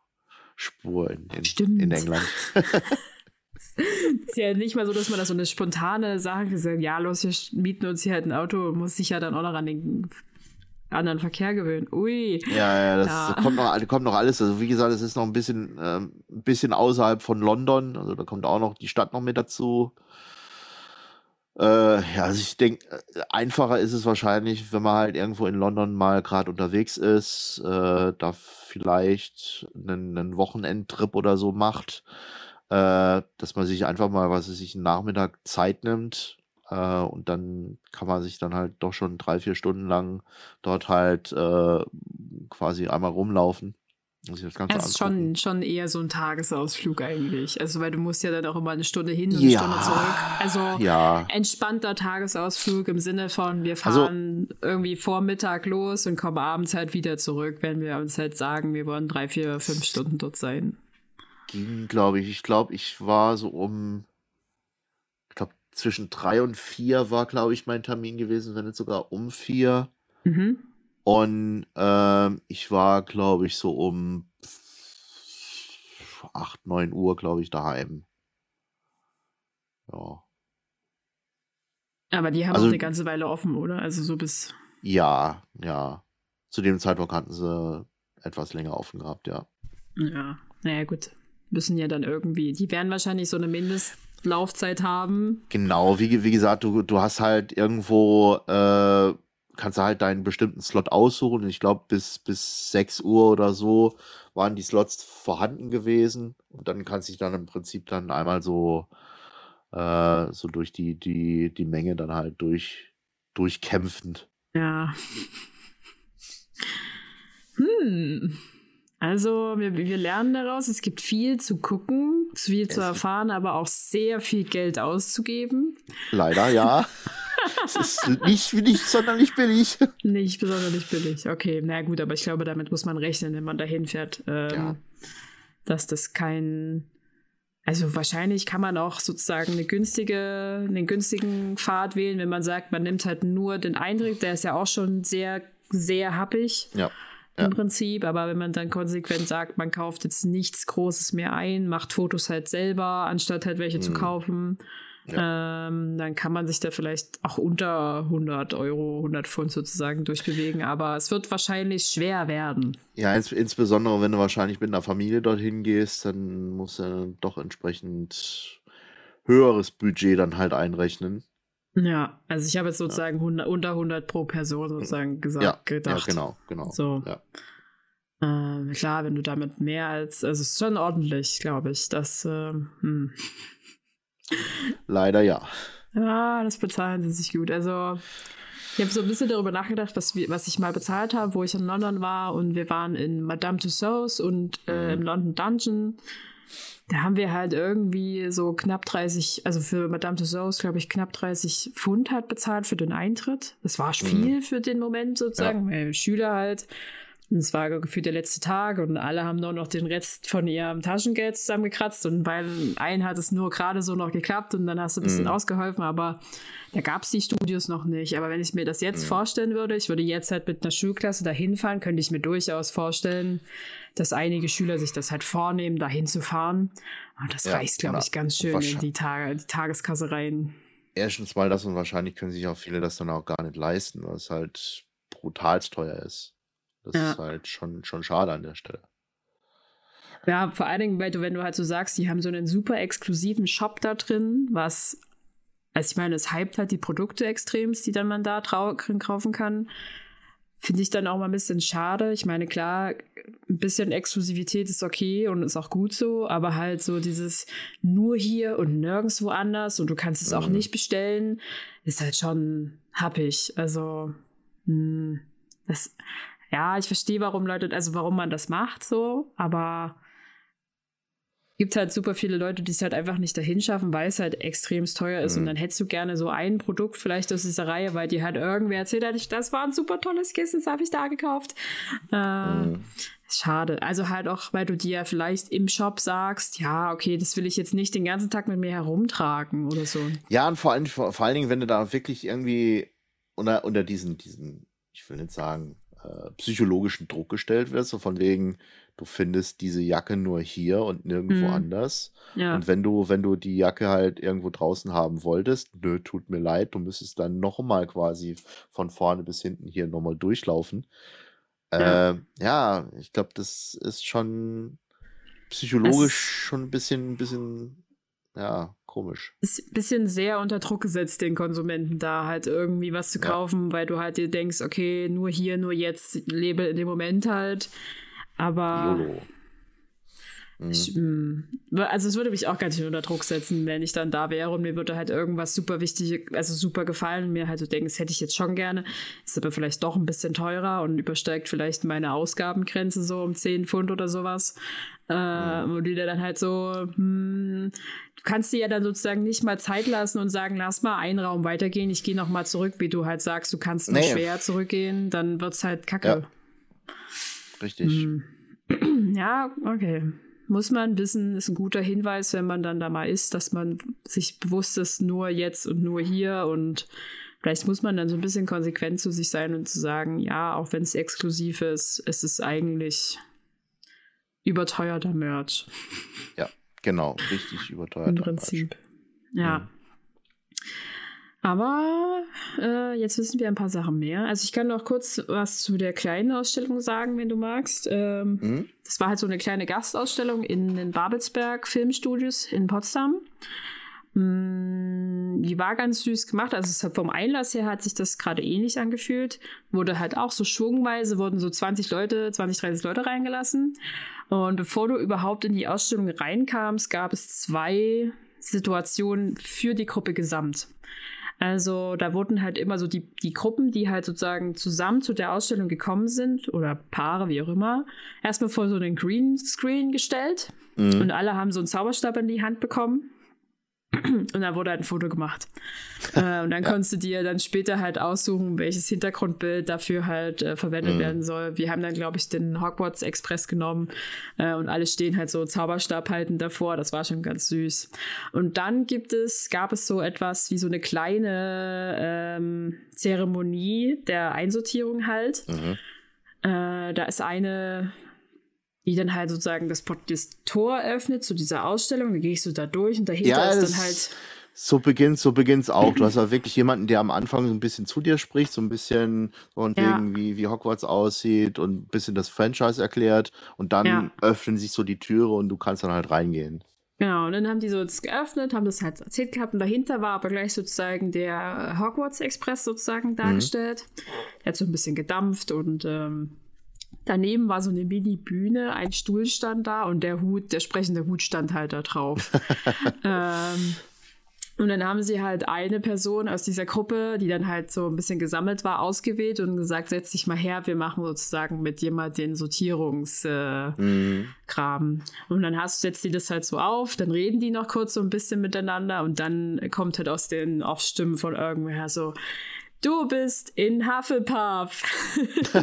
Speaker 2: Spur in, in, in England. (laughs)
Speaker 1: ist ja nicht mal so, dass man da so eine spontane Sache sagt, ja, los, wir mieten uns hier halt ein Auto und muss sich ja dann auch noch an den anderen Verkehr gewöhnen. Ui.
Speaker 2: Ja, ja, das ja. Kommt, noch, kommt noch alles. Also wie gesagt, es ist noch ein bisschen, äh, ein bisschen außerhalb von London. Also da kommt auch noch die Stadt noch mit dazu. Äh, ja, also ich denke, äh, einfacher ist es wahrscheinlich, wenn man halt irgendwo in London mal gerade unterwegs ist, äh, da vielleicht einen, einen Wochenendtrip oder so macht äh, dass man sich einfach mal, was es sich einen Nachmittag Zeit nimmt äh, und dann kann man sich dann halt doch schon drei, vier Stunden lang dort halt äh, quasi einmal rumlaufen.
Speaker 1: Das ist schon, schon eher so ein Tagesausflug eigentlich. Also, weil du musst ja dann auch immer eine Stunde hin und ja, eine Stunde zurück. Also,
Speaker 2: ja.
Speaker 1: entspannter Tagesausflug im Sinne von, wir also fahren also, irgendwie Vormittag los und kommen abends halt wieder zurück, wenn wir uns halt sagen, wir wollen drei, vier, fünf Stunden dort sein
Speaker 2: ging, glaube ich. Ich glaube, ich war so um, ich glaube, zwischen drei und vier war, glaube ich, mein Termin gewesen, wenn nicht sogar um vier.
Speaker 1: Mhm.
Speaker 2: Und ähm, ich war, glaube ich, so um acht, neun Uhr, glaube ich, daheim. Ja.
Speaker 1: Aber die haben also, auch eine ganze Weile offen, oder? Also so bis.
Speaker 2: Ja, ja. Zu dem Zeitpunkt hatten sie etwas länger offen gehabt, ja.
Speaker 1: Ja, naja, gut müssen ja dann irgendwie, die werden wahrscheinlich so eine Mindestlaufzeit haben.
Speaker 2: Genau, wie, wie gesagt, du, du hast halt irgendwo, äh, kannst du halt deinen bestimmten Slot aussuchen. Und ich glaube, bis, bis 6 Uhr oder so waren die Slots vorhanden gewesen. Und dann kannst du dich dann im Prinzip dann einmal so, äh, so durch die, die, die Menge dann halt durch, durchkämpfend.
Speaker 1: Ja. (laughs) hm. Also, wir, wir lernen daraus, es gibt viel zu gucken, viel zu erfahren, aber auch sehr viel Geld auszugeben.
Speaker 2: Leider, ja. (laughs) es ist nicht, nicht sonderlich billig.
Speaker 1: Nicht besonders billig. Okay, na gut, aber ich glaube, damit muss man rechnen, wenn man dahin fährt, ähm, ja. dass das kein. Also wahrscheinlich kann man auch sozusagen eine günstige, einen günstigen Pfad wählen, wenn man sagt, man nimmt halt nur den Eindruck, der ist ja auch schon sehr, sehr happig.
Speaker 2: Ja
Speaker 1: im Prinzip. Aber wenn man dann konsequent sagt, man kauft jetzt nichts Großes mehr ein, macht Fotos halt selber, anstatt halt welche mhm. zu kaufen, ja. ähm, dann kann man sich da vielleicht auch unter 100 Euro, 100 Pfund sozusagen durchbewegen. Aber es wird wahrscheinlich schwer werden.
Speaker 2: Ja, ins insbesondere wenn du wahrscheinlich mit einer Familie dorthin gehst, dann musst du doch entsprechend höheres Budget dann halt einrechnen.
Speaker 1: Ja, also ich habe jetzt sozusagen 100, unter 100 pro Person sozusagen gesagt, ja, gedacht.
Speaker 2: Ja, genau, genau.
Speaker 1: So.
Speaker 2: Ja.
Speaker 1: Ähm, klar, wenn du damit mehr als, also es ist schon ordentlich, glaube ich, das, ähm, hm.
Speaker 2: Leider ja.
Speaker 1: Ja, das bezahlen sie sich gut. Also ich habe so ein bisschen darüber nachgedacht, was, wir, was ich mal bezahlt habe, wo ich in London war und wir waren in Madame Tussauds und äh, im mhm. London Dungeon da haben wir halt irgendwie so knapp 30, also für Madame Tussauds, glaube ich, knapp 30 Pfund halt bezahlt für den Eintritt. Das war mhm. viel mhm. für den Moment sozusagen, ja. weil Schüler halt. Und es war gefühlt der letzte Tag und alle haben nur noch den Rest von ihrem Taschengeld zusammengekratzt und bei einen hat es nur gerade so noch geklappt und dann hast du ein bisschen mhm. ausgeholfen, aber da gab es die Studios noch nicht. Aber wenn ich mir das jetzt mhm. vorstellen würde, ich würde jetzt halt mit einer Schulklasse dahin fahren, könnte ich mir durchaus vorstellen, dass einige Schüler sich das halt vornehmen, dahin zu fahren. Und das ja, reißt, glaube ich, ganz schön in die, Tage, die Tageskasse rein.
Speaker 2: Erstens mal das und wahrscheinlich können sich auch viele das dann auch gar nicht leisten, weil es halt brutal teuer ist. Das ja. ist halt schon, schon schade an der Stelle.
Speaker 1: Ja, vor allen Dingen, weil du, wenn du halt so sagst, die haben so einen super exklusiven Shop da drin, was, also ich meine, es hypt halt die Produkte extremst, die dann man da kaufen kann. Finde ich dann auch mal ein bisschen schade. Ich meine, klar, ein bisschen Exklusivität ist okay und ist auch gut so, aber halt so dieses nur hier und nirgendwo anders und du kannst es auch mhm. nicht bestellen, ist halt schon happig. Also, mh, hm, das, ja, ich verstehe, warum Leute, also warum man das macht so, aber gibt halt super viele Leute, die es halt einfach nicht dahin schaffen, weil es halt extrem teuer ist. Mhm. Und dann hättest du gerne so ein Produkt vielleicht aus dieser Reihe, weil dir halt irgendwer erzählt hat, das war ein super tolles Kissen, das habe ich da gekauft. Äh, mhm. Schade. Also halt auch, weil du dir vielleicht im Shop sagst, ja, okay, das will ich jetzt nicht den ganzen Tag mit mir herumtragen oder so.
Speaker 2: Ja, und vor allem, vor, vor allen Dingen, wenn du da wirklich irgendwie unter, unter diesen, diesen, ich will nicht sagen, äh, psychologischen Druck gestellt wirst, so von wegen, du findest diese Jacke nur hier und nirgendwo mhm. anders. Ja. Und wenn du, wenn du die Jacke halt irgendwo draußen haben wolltest, nö, tut mir leid, du müsstest dann nochmal quasi von vorne bis hinten hier nochmal durchlaufen. Ja, äh, ja ich glaube, das ist schon psychologisch es schon ein bisschen, ein bisschen, ja, komisch.
Speaker 1: Ist ein bisschen sehr unter Druck gesetzt, den Konsumenten da halt irgendwie was zu kaufen, ja. weil du halt dir denkst, okay, nur hier, nur jetzt, lebe in dem Moment halt. Aber. YOLO. Mhm. Ich, mm, also es würde mich auch ganz schön unter Druck setzen, wenn ich dann da wäre und mir würde halt irgendwas super wichtig, also super gefallen und mir halt so denken, das hätte ich jetzt schon gerne, ist aber vielleicht doch ein bisschen teurer und übersteigt vielleicht meine Ausgabengrenze so um 10 Pfund oder sowas. Äh, mhm. Und die dann halt so, hm, du kannst dir ja dann sozusagen nicht mal Zeit lassen und sagen, lass mal einen Raum weitergehen, ich gehe noch mal zurück, wie du halt sagst, du kannst nur nee. schwer zurückgehen, dann wird es halt kacke. Ja.
Speaker 2: Richtig. Hm. (clears throat)
Speaker 1: Ja, okay. Muss man wissen, ist ein guter Hinweis, wenn man dann da mal ist, dass man sich bewusst ist, nur jetzt und nur hier und vielleicht muss man dann so ein bisschen konsequent zu sich sein und zu sagen, ja, auch wenn es exklusiv ist, ist es eigentlich überteuerter Merch.
Speaker 2: Ja, genau, richtig überteuerter
Speaker 1: Im Prinzip. Merch. Ja. Aber äh, jetzt wissen wir ein paar Sachen mehr. Also ich kann noch kurz was zu der kleinen Ausstellung sagen, wenn du magst. Ähm, mhm. Das war halt so eine kleine Gastausstellung in den Babelsberg Filmstudios in Potsdam. Mm, die war ganz süß gemacht. Also vom Einlass her hat sich das gerade ähnlich angefühlt. Wurde halt auch so schwungweise, wurden so 20 Leute, 20, 30 Leute reingelassen. Und bevor du überhaupt in die Ausstellung reinkamst, gab es zwei Situationen für die Gruppe gesamt. Also da wurden halt immer so die, die Gruppen, die halt sozusagen zusammen zu der Ausstellung gekommen sind oder Paare, wie auch immer, erstmal vor so einen Greenscreen gestellt mhm. und alle haben so einen Zauberstab in die Hand bekommen und dann wurde halt ein Foto gemacht. äh, und dann ja. konntest du dir dann später halt aussuchen, welches Hintergrundbild dafür halt äh, verwendet mhm. werden soll. Wir haben dann, glaube ich, den Hogwarts Express genommen äh, und alle stehen halt so Zauberstab halten davor. Das war schon ganz süß. Und dann gibt es, gab es so etwas wie so eine kleine ähm, Zeremonie der Einsortierung halt. Mhm. Äh, da ist eine die dann halt sozusagen das, das Tor öffnet zu dieser Ausstellung. Dann gehe ich so da durch und dahinter ja, ist dann halt.
Speaker 2: So beginnt so beginnt's auch. Du hast ja wirklich jemanden, der am Anfang so ein bisschen zu dir spricht, so ein bisschen von ja. wegen, wie, wie Hogwarts aussieht und ein bisschen das Franchise erklärt. Und dann ja. öffnen sich so die Türe und du kannst dann halt reingehen.
Speaker 1: Genau, und dann haben die so das geöffnet, haben das halt erzählt gehabt und dahinter war aber gleich sozusagen der Hogwarts Express sozusagen mhm. dargestellt. Mhm. Der hat so ein bisschen gedampft und ähm, Daneben war so eine Mini-Bühne, ein Stuhl stand da und der Hut, der sprechende Hut stand halt da drauf. (laughs) ähm, und dann haben sie halt eine Person aus dieser Gruppe, die dann halt so ein bisschen gesammelt war, ausgewählt und gesagt, setz dich mal her, wir machen sozusagen mit jemand den Sortierungskram. Äh, mhm. Und dann hast, setzt die das halt so auf, dann reden die noch kurz so ein bisschen miteinander und dann kommt halt aus den Aufstimmen von irgendwoher so, du bist in Hufflepuff. (laughs)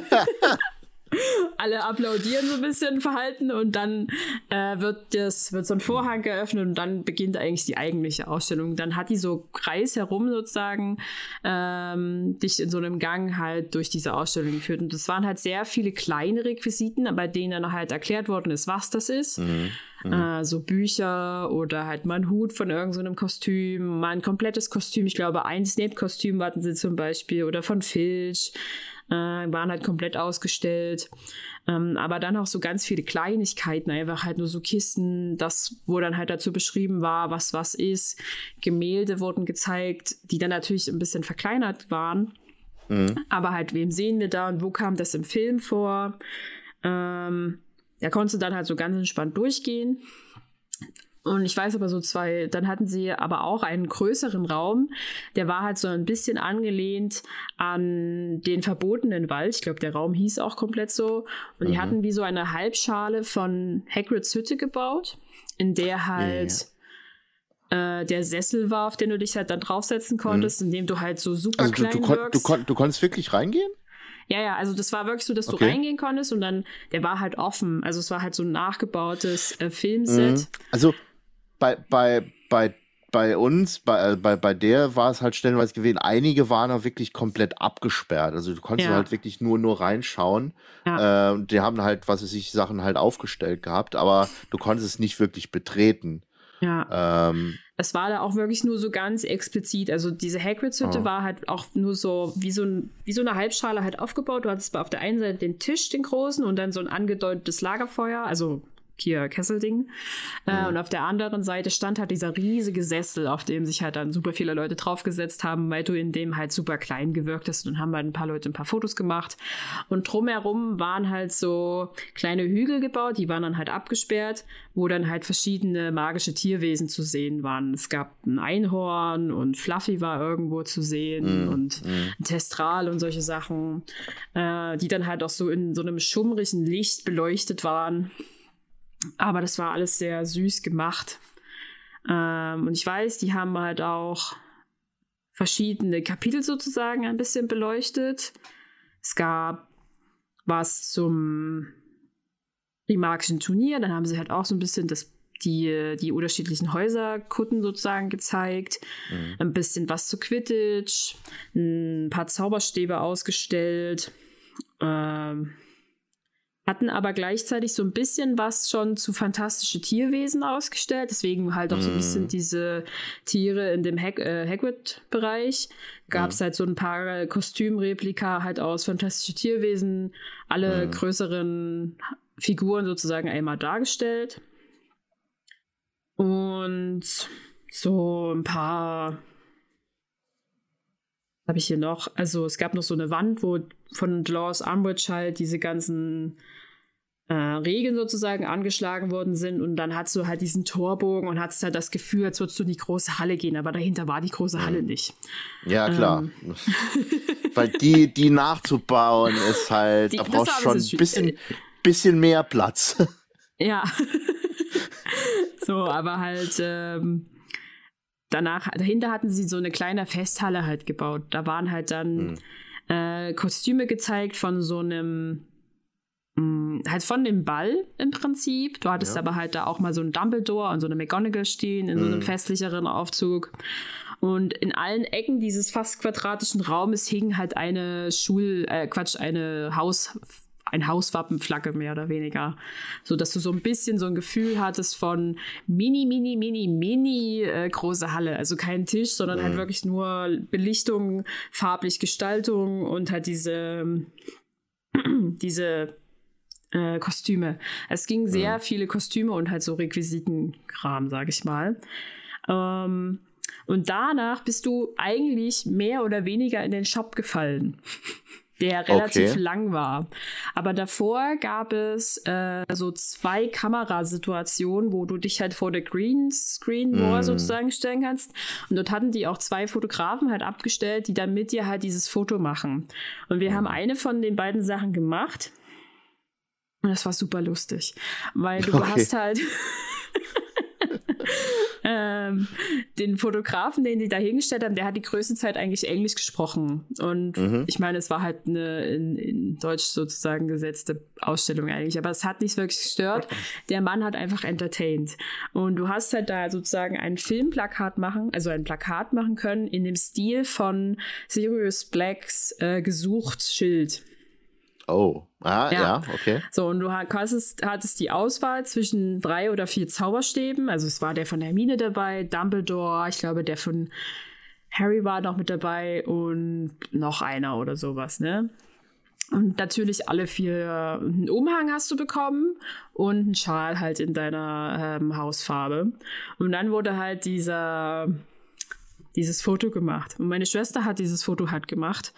Speaker 1: alle applaudieren so ein bisschen verhalten und dann äh, wird das wird so ein Vorhang geöffnet und dann beginnt eigentlich die eigentliche Ausstellung. Dann hat die so Kreis herum sozusagen ähm, dich in so einem Gang halt durch diese Ausstellung geführt und das waren halt sehr viele kleine Requisiten, bei denen dann halt erklärt worden ist, was das ist. Mhm. Mhm. Äh, so Bücher oder halt mal ein Hut von irgendeinem so Kostüm, mal ein komplettes Kostüm. Ich glaube, ein Snape-Kostüm hatten sie zum Beispiel oder von Filch. Äh, waren halt komplett ausgestellt. Ähm, aber dann auch so ganz viele Kleinigkeiten, einfach halt nur so Kisten, das, wo dann halt dazu beschrieben war, was was ist. Gemälde wurden gezeigt, die dann natürlich ein bisschen verkleinert waren. Mhm. Aber halt, wem sehen wir da und wo kam das im Film vor? Ähm, da konntest du dann halt so ganz entspannt durchgehen. Und ich weiß aber so zwei, dann hatten sie aber auch einen größeren Raum, der war halt so ein bisschen angelehnt an den verbotenen Wald. Ich glaube, der Raum hieß auch komplett so. Und mhm. die hatten wie so eine Halbschale von Hagrids Hütte gebaut, in der halt ja. äh, der Sessel war, auf den du dich halt dann draufsetzen konntest, mhm. in dem du halt so super also klein
Speaker 2: du, du, kon du, kon du konntest wirklich reingehen?
Speaker 1: Ja, ja, also das war wirklich so, dass okay. du reingehen konntest und dann, der war halt offen. Also es war halt so ein nachgebautes äh, Filmset. Mhm.
Speaker 2: Also bei, bei, bei, bei uns, bei, äh, bei, bei der war es halt stellenweise gewesen, einige waren auch wirklich komplett abgesperrt. Also du konntest ja. halt wirklich nur, nur reinschauen. Ja. Äh, die haben halt, was weiß ich, Sachen halt aufgestellt gehabt, aber du konntest es nicht wirklich betreten.
Speaker 1: Ja. Ähm, es war da auch wirklich nur so ganz explizit. Also diese Hagrids-Hütte oh. war halt auch nur so wie so, ein, wie so eine Halbschale halt aufgebaut. Du hattest auf der einen Seite den Tisch, den großen, und dann so ein angedeutetes Lagerfeuer, also hier Kesselding. Äh, mhm. Und auf der anderen Seite stand halt dieser riesige Sessel, auf dem sich halt dann super viele Leute draufgesetzt haben, weil du in dem halt super klein gewirkt hast und haben halt ein paar Leute ein paar Fotos gemacht. Und drumherum waren halt so kleine Hügel gebaut, die waren dann halt abgesperrt, wo dann halt verschiedene magische Tierwesen zu sehen waren. Es gab ein Einhorn und Fluffy war irgendwo zu sehen mhm. und mhm. ein Testral und solche Sachen, äh, die dann halt auch so in so einem schummrigen Licht beleuchtet waren. Aber das war alles sehr süß gemacht. Ähm, und ich weiß, die haben halt auch verschiedene Kapitel sozusagen ein bisschen beleuchtet. Es gab was zum Primarkischen Turnier, dann haben sie halt auch so ein bisschen das, die, die unterschiedlichen Häuserkutten sozusagen gezeigt. Mhm. Ein bisschen was zu Quidditch, ein paar Zauberstäbe ausgestellt. Ähm, hatten aber gleichzeitig so ein bisschen was schon zu fantastische Tierwesen ausgestellt, deswegen halt auch so ein bisschen mm. diese Tiere in dem Hag äh, Hagrid-Bereich. Gab es mm. halt so ein paar Kostümreplika halt aus fantastische Tierwesen, alle mm. größeren Figuren sozusagen einmal dargestellt. Und so ein paar habe ich hier noch? Also es gab noch so eine Wand, wo von Dolores Umbridge halt diese ganzen äh, Regeln sozusagen angeschlagen worden sind und dann hast du halt diesen Torbogen und hast halt das Gefühl, als würdest du in die große Halle gehen, aber dahinter war die große Halle nicht.
Speaker 2: Ja, klar. Ähm. Weil die, die nachzubauen ist halt, die, da brauchst du schon ein bisschen, bisschen mehr Platz.
Speaker 1: Ja. (laughs) so, aber halt, ähm, danach, dahinter hatten sie so eine kleine Festhalle halt gebaut. Da waren halt dann mhm. äh, Kostüme gezeigt von so einem, mh, mm, halt von dem Ball im Prinzip. Du hattest ja. aber halt da auch mal so einen Dumbledore und so eine McGonagall stehen in mhm. so einem hm. festlicheren Aufzug. Und in allen Ecken dieses fast quadratischen Raumes hing halt eine Schul, äh, Quatsch, eine Haus, ein Hauswappenflagge mehr oder weniger. So dass du so ein bisschen so ein Gefühl hattest von mini, mini, mini, mini äh, große Halle. Also kein Tisch, sondern halt mhm. halt wirklich nur Belichtung, farblich Gestaltung und halt diese, (clears throat) diese äh, Kostüme. Es ging sehr mhm. viele Kostüme und halt so Requisitenkram, sag ich mal. Ähm, und danach bist du eigentlich mehr oder weniger in den Shop gefallen. (laughs) der relativ okay. lang war. Aber davor gab es äh, so zwei Kamerasituationen, wo du dich halt vor der Greenscreen mm. sozusagen stellen kannst. Und dort hatten die auch zwei Fotografen halt abgestellt, die dann mit dir halt dieses Foto machen. Und wir mm. haben eine von den beiden Sachen gemacht. Und das war super lustig, weil du (laughs) okay. hast halt (laughs) ähm, den Fotografen, den die da hingestellt haben, der hat die größte Zeit eigentlich Englisch gesprochen. Und mhm. ich meine, es war halt eine in, in, Deutsch sozusagen gesetzte Ausstellung eigentlich. Aber es hat nicht wirklich gestört. Der Mann hat einfach entertained. Und du hast halt da sozusagen ein Filmplakat machen, also ein Plakat machen können in dem Stil von Sirius Blacks äh, gesucht Schild.
Speaker 2: Oh, ah, ja. ja, okay.
Speaker 1: So, und du hattest, hattest die Auswahl zwischen drei oder vier Zauberstäben. Also es war der von Hermine dabei, Dumbledore, ich glaube, der von Harry war noch mit dabei und noch einer oder sowas, ne? Und natürlich alle vier einen Umhang hast du bekommen und einen Schal halt in deiner ähm, Hausfarbe. Und dann wurde halt dieser, dieses Foto gemacht. Und meine Schwester hat dieses Foto halt gemacht.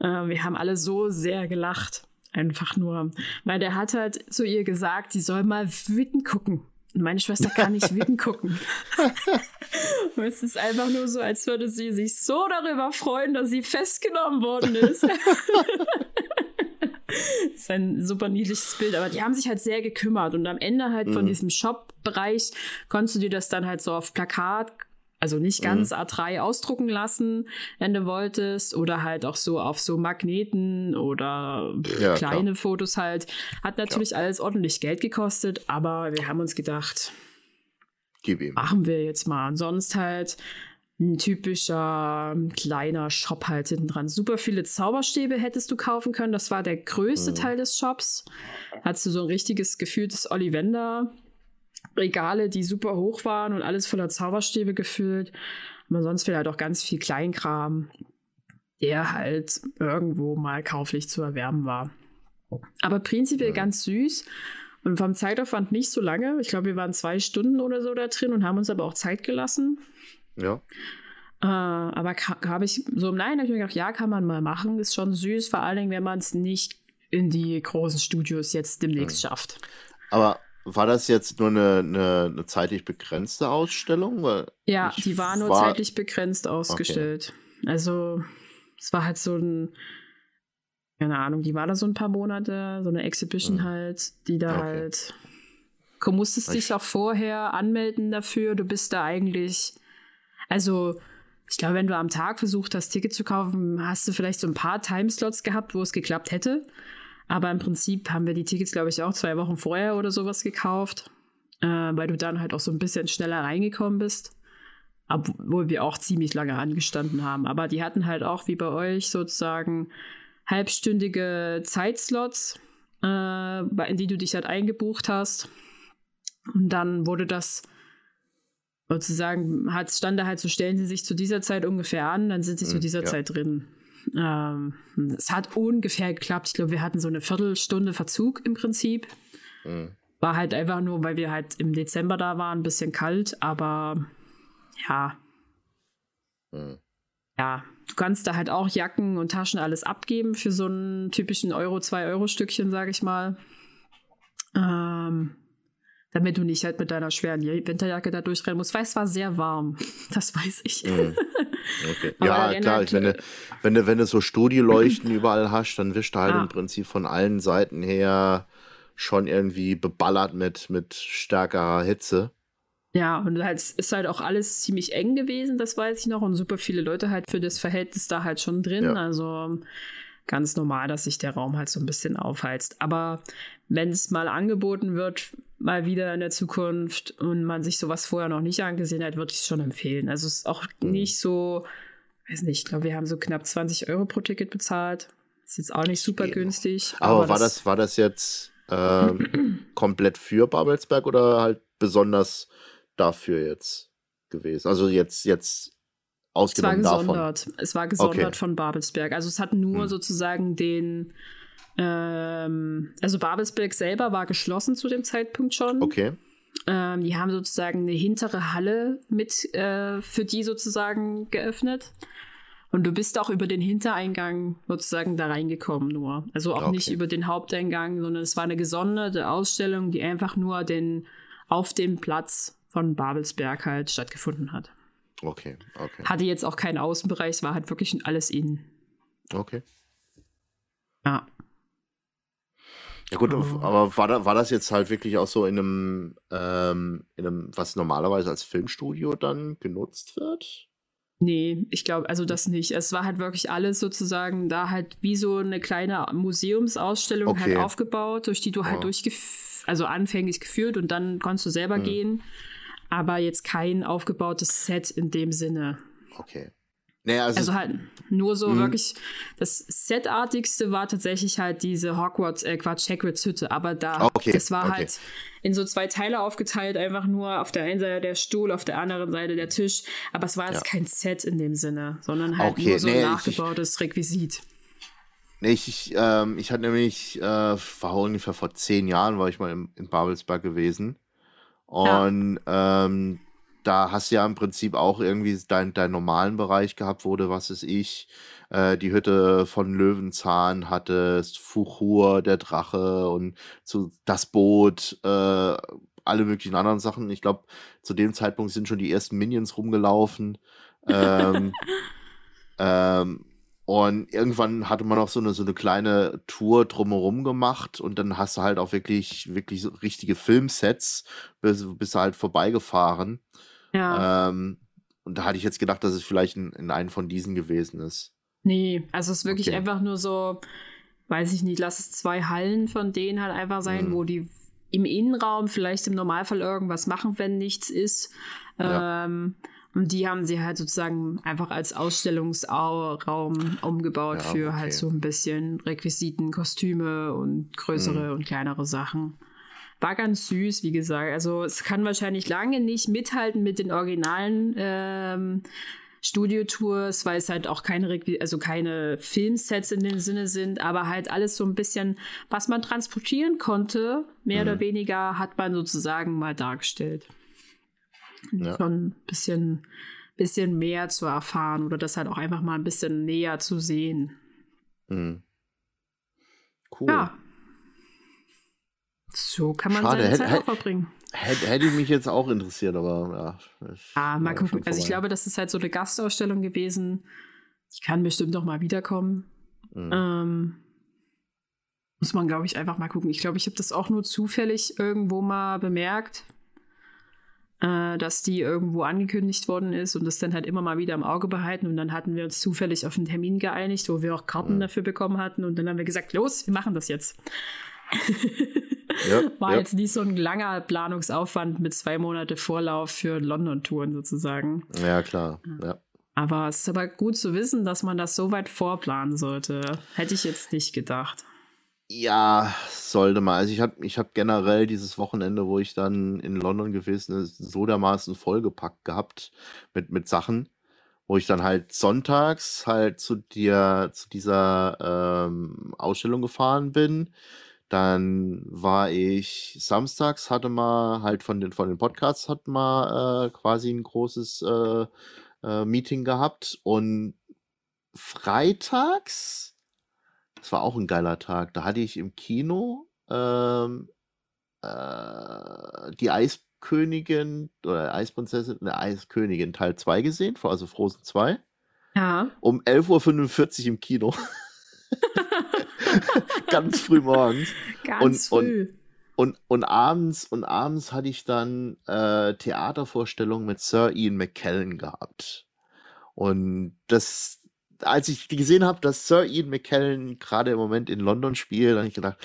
Speaker 1: Äh, wir haben alle so sehr gelacht. Einfach nur. Weil der hat halt zu ihr gesagt, sie soll mal wütend gucken. Und meine Schwester kann nicht wütend gucken. (laughs) Und es ist einfach nur so, als würde sie sich so darüber freuen, dass sie festgenommen worden ist. das (laughs) ist ein super niedliches Bild, aber die haben sich halt sehr gekümmert und am Ende halt mhm. von diesem Shop-Bereich konntest du dir das dann halt so auf Plakat, also nicht ganz mhm. A3 ausdrucken lassen, wenn du wolltest, oder halt auch so auf so Magneten oder ja, kleine klar. Fotos halt. Hat natürlich ja. alles ordentlich Geld gekostet, aber wir haben uns gedacht, machen wir jetzt mal. Und sonst halt ein typischer kleiner Shop halt hinten dran. Super viele Zauberstäbe hättest du kaufen können. Das war der größte mhm. Teil des Shops. Hattest du so ein richtiges gefühltes Ollivander. Regale, die super hoch waren und alles voller Zauberstäbe gefüllt. Aber sonst vielleicht auch ganz viel Kleinkram, der halt irgendwo mal kauflich zu erwerben war. Aber prinzipiell mhm. ganz süß. Und vom Zeitaufwand nicht so lange. Ich glaube, wir waren zwei Stunden oder so da drin und haben uns aber auch Zeit gelassen.
Speaker 2: Ja.
Speaker 1: Äh, aber habe ich so im Nein habe ich mir gedacht, ja, kann man mal machen. Ist schon süß, vor allen Dingen, wenn man es nicht in die großen Studios jetzt demnächst mhm. schafft.
Speaker 2: Aber war das jetzt nur eine, eine, eine zeitlich begrenzte Ausstellung? Weil
Speaker 1: ja, die war nur war... zeitlich begrenzt ausgestellt. Okay. Also, es war halt so ein, keine Ahnung, die war da so ein paar Monate, so eine Exhibition mhm. halt, die da okay. halt. Du musstest ich... dich auch vorher anmelden dafür. Du bist da eigentlich also, ich glaube, wenn du am Tag versucht hast, Ticket zu kaufen, hast du vielleicht so ein paar Timeslots gehabt, wo es geklappt hätte. Aber im Prinzip haben wir die Tickets, glaube ich, auch zwei Wochen vorher oder sowas gekauft, äh, weil du dann halt auch so ein bisschen schneller reingekommen bist. Obwohl wir auch ziemlich lange angestanden haben. Aber die hatten halt auch, wie bei euch, sozusagen halbstündige Zeitslots, äh, in die du dich halt eingebucht hast. Und dann wurde das sozusagen hat, stand da halt so, stellen Sie sich zu dieser Zeit ungefähr an, dann sind Sie zu mhm, dieser ja. Zeit drin. Ähm, es hat ungefähr geklappt. Ich glaube, wir hatten so eine Viertelstunde Verzug im Prinzip. Mhm. War halt einfach nur, weil wir halt im Dezember da waren, ein bisschen kalt, aber ja. Mhm. Ja, du kannst da halt auch Jacken und Taschen alles abgeben für so einen typischen Euro, 2 Euro Stückchen, sage ich mal. Ähm, damit du nicht halt mit deiner schweren Winterjacke da durchrennen musst, weil es war sehr warm. (laughs) Das weiß ich. Mhm. (laughs)
Speaker 2: Okay. ja, klar, ich, wenn, du, wenn, du, wenn du so Studioleuchten (clears throat) überall hast, dann wischt du halt ah. im Prinzip von allen Seiten her schon irgendwie beballert mit, mit stärkerer Hitze.
Speaker 1: Ja, und halt ist halt auch alles ziemlich eng gewesen, das weiß ich noch. Und super viele Leute halt für das Verhältnis da halt schon drin. Ja. Also ganz normal, dass sich der Raum halt so ein bisschen aufheizt. Aber wenn es mal angeboten wird, mal wieder in der Zukunft und man sich sowas vorher noch nicht angesehen hat, würde ich es schon empfehlen. Also es ist auch mhm. nicht so, weiß nicht, ich glaube, wir haben so knapp 20 Euro pro Ticket bezahlt. Ist jetzt auch nicht super günstig.
Speaker 2: Aber, aber war das, das, war das jetzt ähm, (clears throat) komplett für Babelsberg oder halt besonders dafür jetzt gewesen? Also jetzt, jetzt ausgenommen
Speaker 1: es war gesondert. Davon. Es war gesondert okay. von Babelsberg. Also es hat nur hm. sozusagen den ähm, also Babelsberg selber war geschlossen zu dem Zeitpunkt schon.
Speaker 2: Okay.
Speaker 1: Ähm, die haben sozusagen eine hintere Halle mit äh, für die sozusagen geöffnet. Und du bist auch über den Hintereingang sozusagen da reingekommen nur. Also auch okay. nicht über den Haupteingang, sondern es war eine gesonderte Ausstellung, die einfach nur den, auf dem Platz von Babelsberg halt stattgefunden hat.
Speaker 2: Okay, okay.
Speaker 1: Hatte jetzt auch keinen Außenbereich, es war halt wirklich alles innen.
Speaker 2: Okay.
Speaker 1: Ja.
Speaker 2: Ja gut, oh. aber war, da, war das jetzt halt wirklich auch so in einem, ähm, in einem, was normalerweise als Filmstudio dann genutzt wird?
Speaker 1: Nee, ich glaube, also das nicht. Es war halt wirklich alles sozusagen da halt wie so eine kleine Museumsausstellung halt okay. halt aufgebaut, durch die du halt oh. durchgeführt, also anfänglich geführt und dann konntest du selber hm. gehen. Aber jetzt kein aufgebautes Set in dem Sinne.
Speaker 2: Okay.
Speaker 1: Naja, also, also, halt nur so mhm. wirklich, das Setartigste war tatsächlich halt diese Hogwarts, äh Quatsch, Hagrids Hütte, aber da, okay, das war okay. halt in so zwei Teile aufgeteilt, einfach nur auf der einen Seite der Stuhl, auf der anderen Seite der Tisch, aber es war jetzt ja. kein Set in dem Sinne, sondern halt okay, nur so nee, ein nachgebautes ich, Requisit.
Speaker 2: Nee, ich, ich, ähm, ich hatte nämlich, äh, war ungefähr vor zehn Jahren, war ich mal im, in Babelsberg gewesen. Und ja. ähm, da hast du ja im Prinzip auch irgendwie deinen dein normalen Bereich gehabt, wo du, was ist ich, äh, die Hütte von Löwenzahn hattest, Fuchur, der Drache und zu, das Boot, äh, alle möglichen anderen Sachen. Ich glaube, zu dem Zeitpunkt sind schon die ersten Minions rumgelaufen. (laughs) ähm, ähm, und irgendwann hatte man auch so eine, so eine kleine Tour drumherum gemacht und dann hast du halt auch wirklich, wirklich so richtige Filmsets, bist, bist du halt vorbeigefahren. Ja. Ähm, und da hatte ich jetzt gedacht, dass es vielleicht in, in einen von diesen gewesen ist.
Speaker 1: Nee, also es ist wirklich okay. einfach nur so, weiß ich nicht, lass es zwei Hallen von denen halt einfach sein, mhm. wo die im Innenraum vielleicht im Normalfall irgendwas machen, wenn nichts ist. Ja. Ähm, und die haben sie halt sozusagen einfach als Ausstellungsraum umgebaut ja, für halt okay. halt so ein bisschen Requisiten, Kostüme und größere mhm. und kleinere Sachen. War ganz süß, wie gesagt. Also es kann wahrscheinlich lange nicht mithalten mit den originalen ähm, Studiotours, weil es halt auch keine, also keine Filmsets in dem Sinne sind, aber halt alles so ein bisschen, was man transportieren konnte, mehr mhm. oder weniger, hat man sozusagen mal dargestellt ja. schon ein bisschen, bisschen mehr zu erfahren oder das halt auch einfach mal ein bisschen näher zu sehen. Mhm. Cool. Ja. So kann man Schade. seine Zeit auch verbringen.
Speaker 2: Hätte, hätte mich jetzt auch interessiert, aber
Speaker 1: ja. Ah, mal gucken. Also ich glaube, das ist halt so eine Gastausstellung gewesen. Die kann bestimmt noch mal wiederkommen. Mhm. Ähm, muss man, glaube ich, einfach mal gucken. Ich glaube, ich habe das auch nur zufällig irgendwo mal bemerkt äh, dass die irgendwo angekündigt worden ist und das dann halt immer mal wieder im Auge behalten. Und dann hatten wir uns zufällig auf einen Termin geeinigt, wo wir auch Karten mhm. dafür bekommen hatten. Und dann haben wir gesagt, los, wir machen das jetzt. ja, (laughs) War ja. jetzt nicht so ein langer Planungsaufwand mit zwei Monate Vorlauf für London-Touren sozusagen.
Speaker 2: Ja, klar. Ja.
Speaker 1: Aber es ist aber gut zu wissen, dass man das so weit vorplanen sollte. Hätte ich jetzt nicht gedacht.
Speaker 2: Ja, sollte mal. Also ich habe ich hab generell dieses Wochenende, wo ich dann in London gewesen ist, so dermaßen vollgepackt gehabt mit, mit Sachen, wo ich dann halt sonntags halt zu dir, zu dieser ähm, Ausstellung gefahren bin. Dann war ich samstags, hatte mal halt von den, von den Podcasts hat mal äh, quasi ein großes äh, äh, Meeting gehabt und freitags das war auch ein geiler Tag. Da hatte ich im Kino ähm, äh, die Eiskönigin oder Eisprinzessin, eine Eiskönigin Teil 2 gesehen, also Frozen 2.
Speaker 1: Ja.
Speaker 2: Um 11.45 Uhr im Kino. (laughs) Ganz früh morgens.
Speaker 1: Ganz und, früh.
Speaker 2: Und, und, und, abends, und abends hatte ich dann äh, Theatervorstellungen mit Sir Ian McKellen gehabt. Und das, als ich gesehen habe, dass Sir Ian McKellen gerade im Moment in London spielt, habe ich gedacht,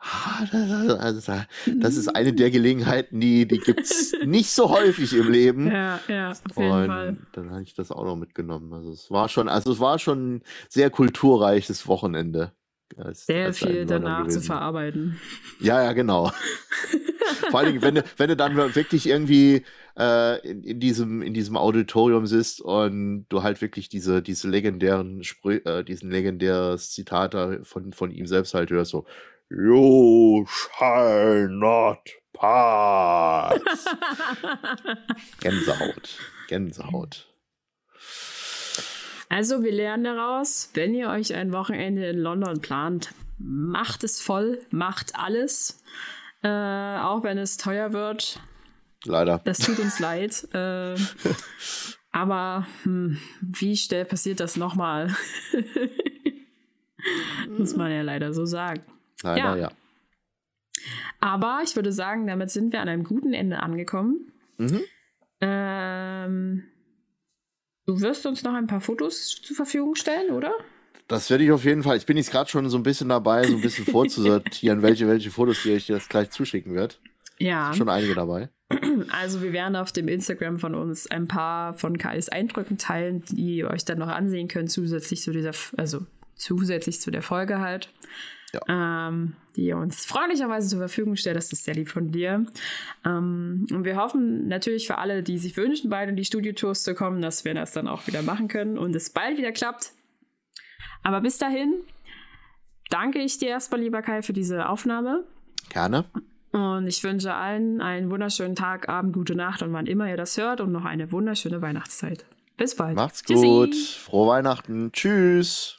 Speaker 2: ah, das ist eine der Gelegenheiten, die, die gibt es (laughs) nicht so häufig im Leben.
Speaker 1: Ja, ja, auf jeden Und Fall.
Speaker 2: dann habe ich das auch noch mitgenommen. Also es war schon, also es war schon ein sehr kulturreiches Wochenende.
Speaker 1: Als, sehr als viel danach gewesen. zu verarbeiten.
Speaker 2: Ja, ja, genau. (laughs) (laughs) Vor allem, wenn du, wenn du dann wirklich irgendwie äh, in, in, diesem, in diesem Auditorium sitzt und du halt wirklich diese, diese legendären Sprü äh, diesen legendäres Zitat von, von ihm selbst halt hörst, so You shall not pass. (laughs) Gänsehaut. Gänsehaut.
Speaker 1: Also, wir lernen daraus, wenn ihr euch ein Wochenende in London plant, macht es voll, macht alles. Äh, auch wenn es teuer wird.
Speaker 2: Leider.
Speaker 1: Das tut uns leid. (laughs) Äh, aber hm, wie schnell passiert das nochmal? (laughs) Muss man ja leider so sagen.
Speaker 2: Leider, ja. ja.
Speaker 1: Aber ich würde sagen, damit sind wir an einem guten Ende angekommen. Mhm. Ähm, du wirst uns noch ein paar Fotos zur Verfügung stellen, oder?
Speaker 2: Das werde ich auf jeden Fall. Ich bin jetzt gerade schon so ein bisschen dabei, so ein bisschen (laughs) vorzusortieren, welche, welche Fotos die ich dir jetzt gleich zuschicken werde.
Speaker 1: Ja.
Speaker 2: Schon einige dabei.
Speaker 1: Also wir werden auf dem Instagram von uns ein paar von Kais Eindrücken teilen, die ihr euch dann noch ansehen könnt, zusätzlich zu dieser, also zusätzlich zu der Folge halt. Ja. Ähm, die ihr uns freundlicherweise zur Verfügung stellt. Das ist sehr lieb von dir. Ähm, und wir hoffen natürlich für alle, die sich wünschen, beide in die Studiotours zu kommen, dass wir das dann auch wieder machen können und es bald wieder klappt. Aber bis dahin, danke ich dir erstmal, lieber Kai, für diese Aufnahme.
Speaker 2: Gerne.
Speaker 1: Und ich wünsche allen einen wunderschönen Tag, Abend, gute Nacht und wann immer ihr das hört und noch eine wunderschöne Weihnachtszeit. Bis bald.
Speaker 2: Macht's Tschüssi. gut. Frohe Weihnachten. Tschüss.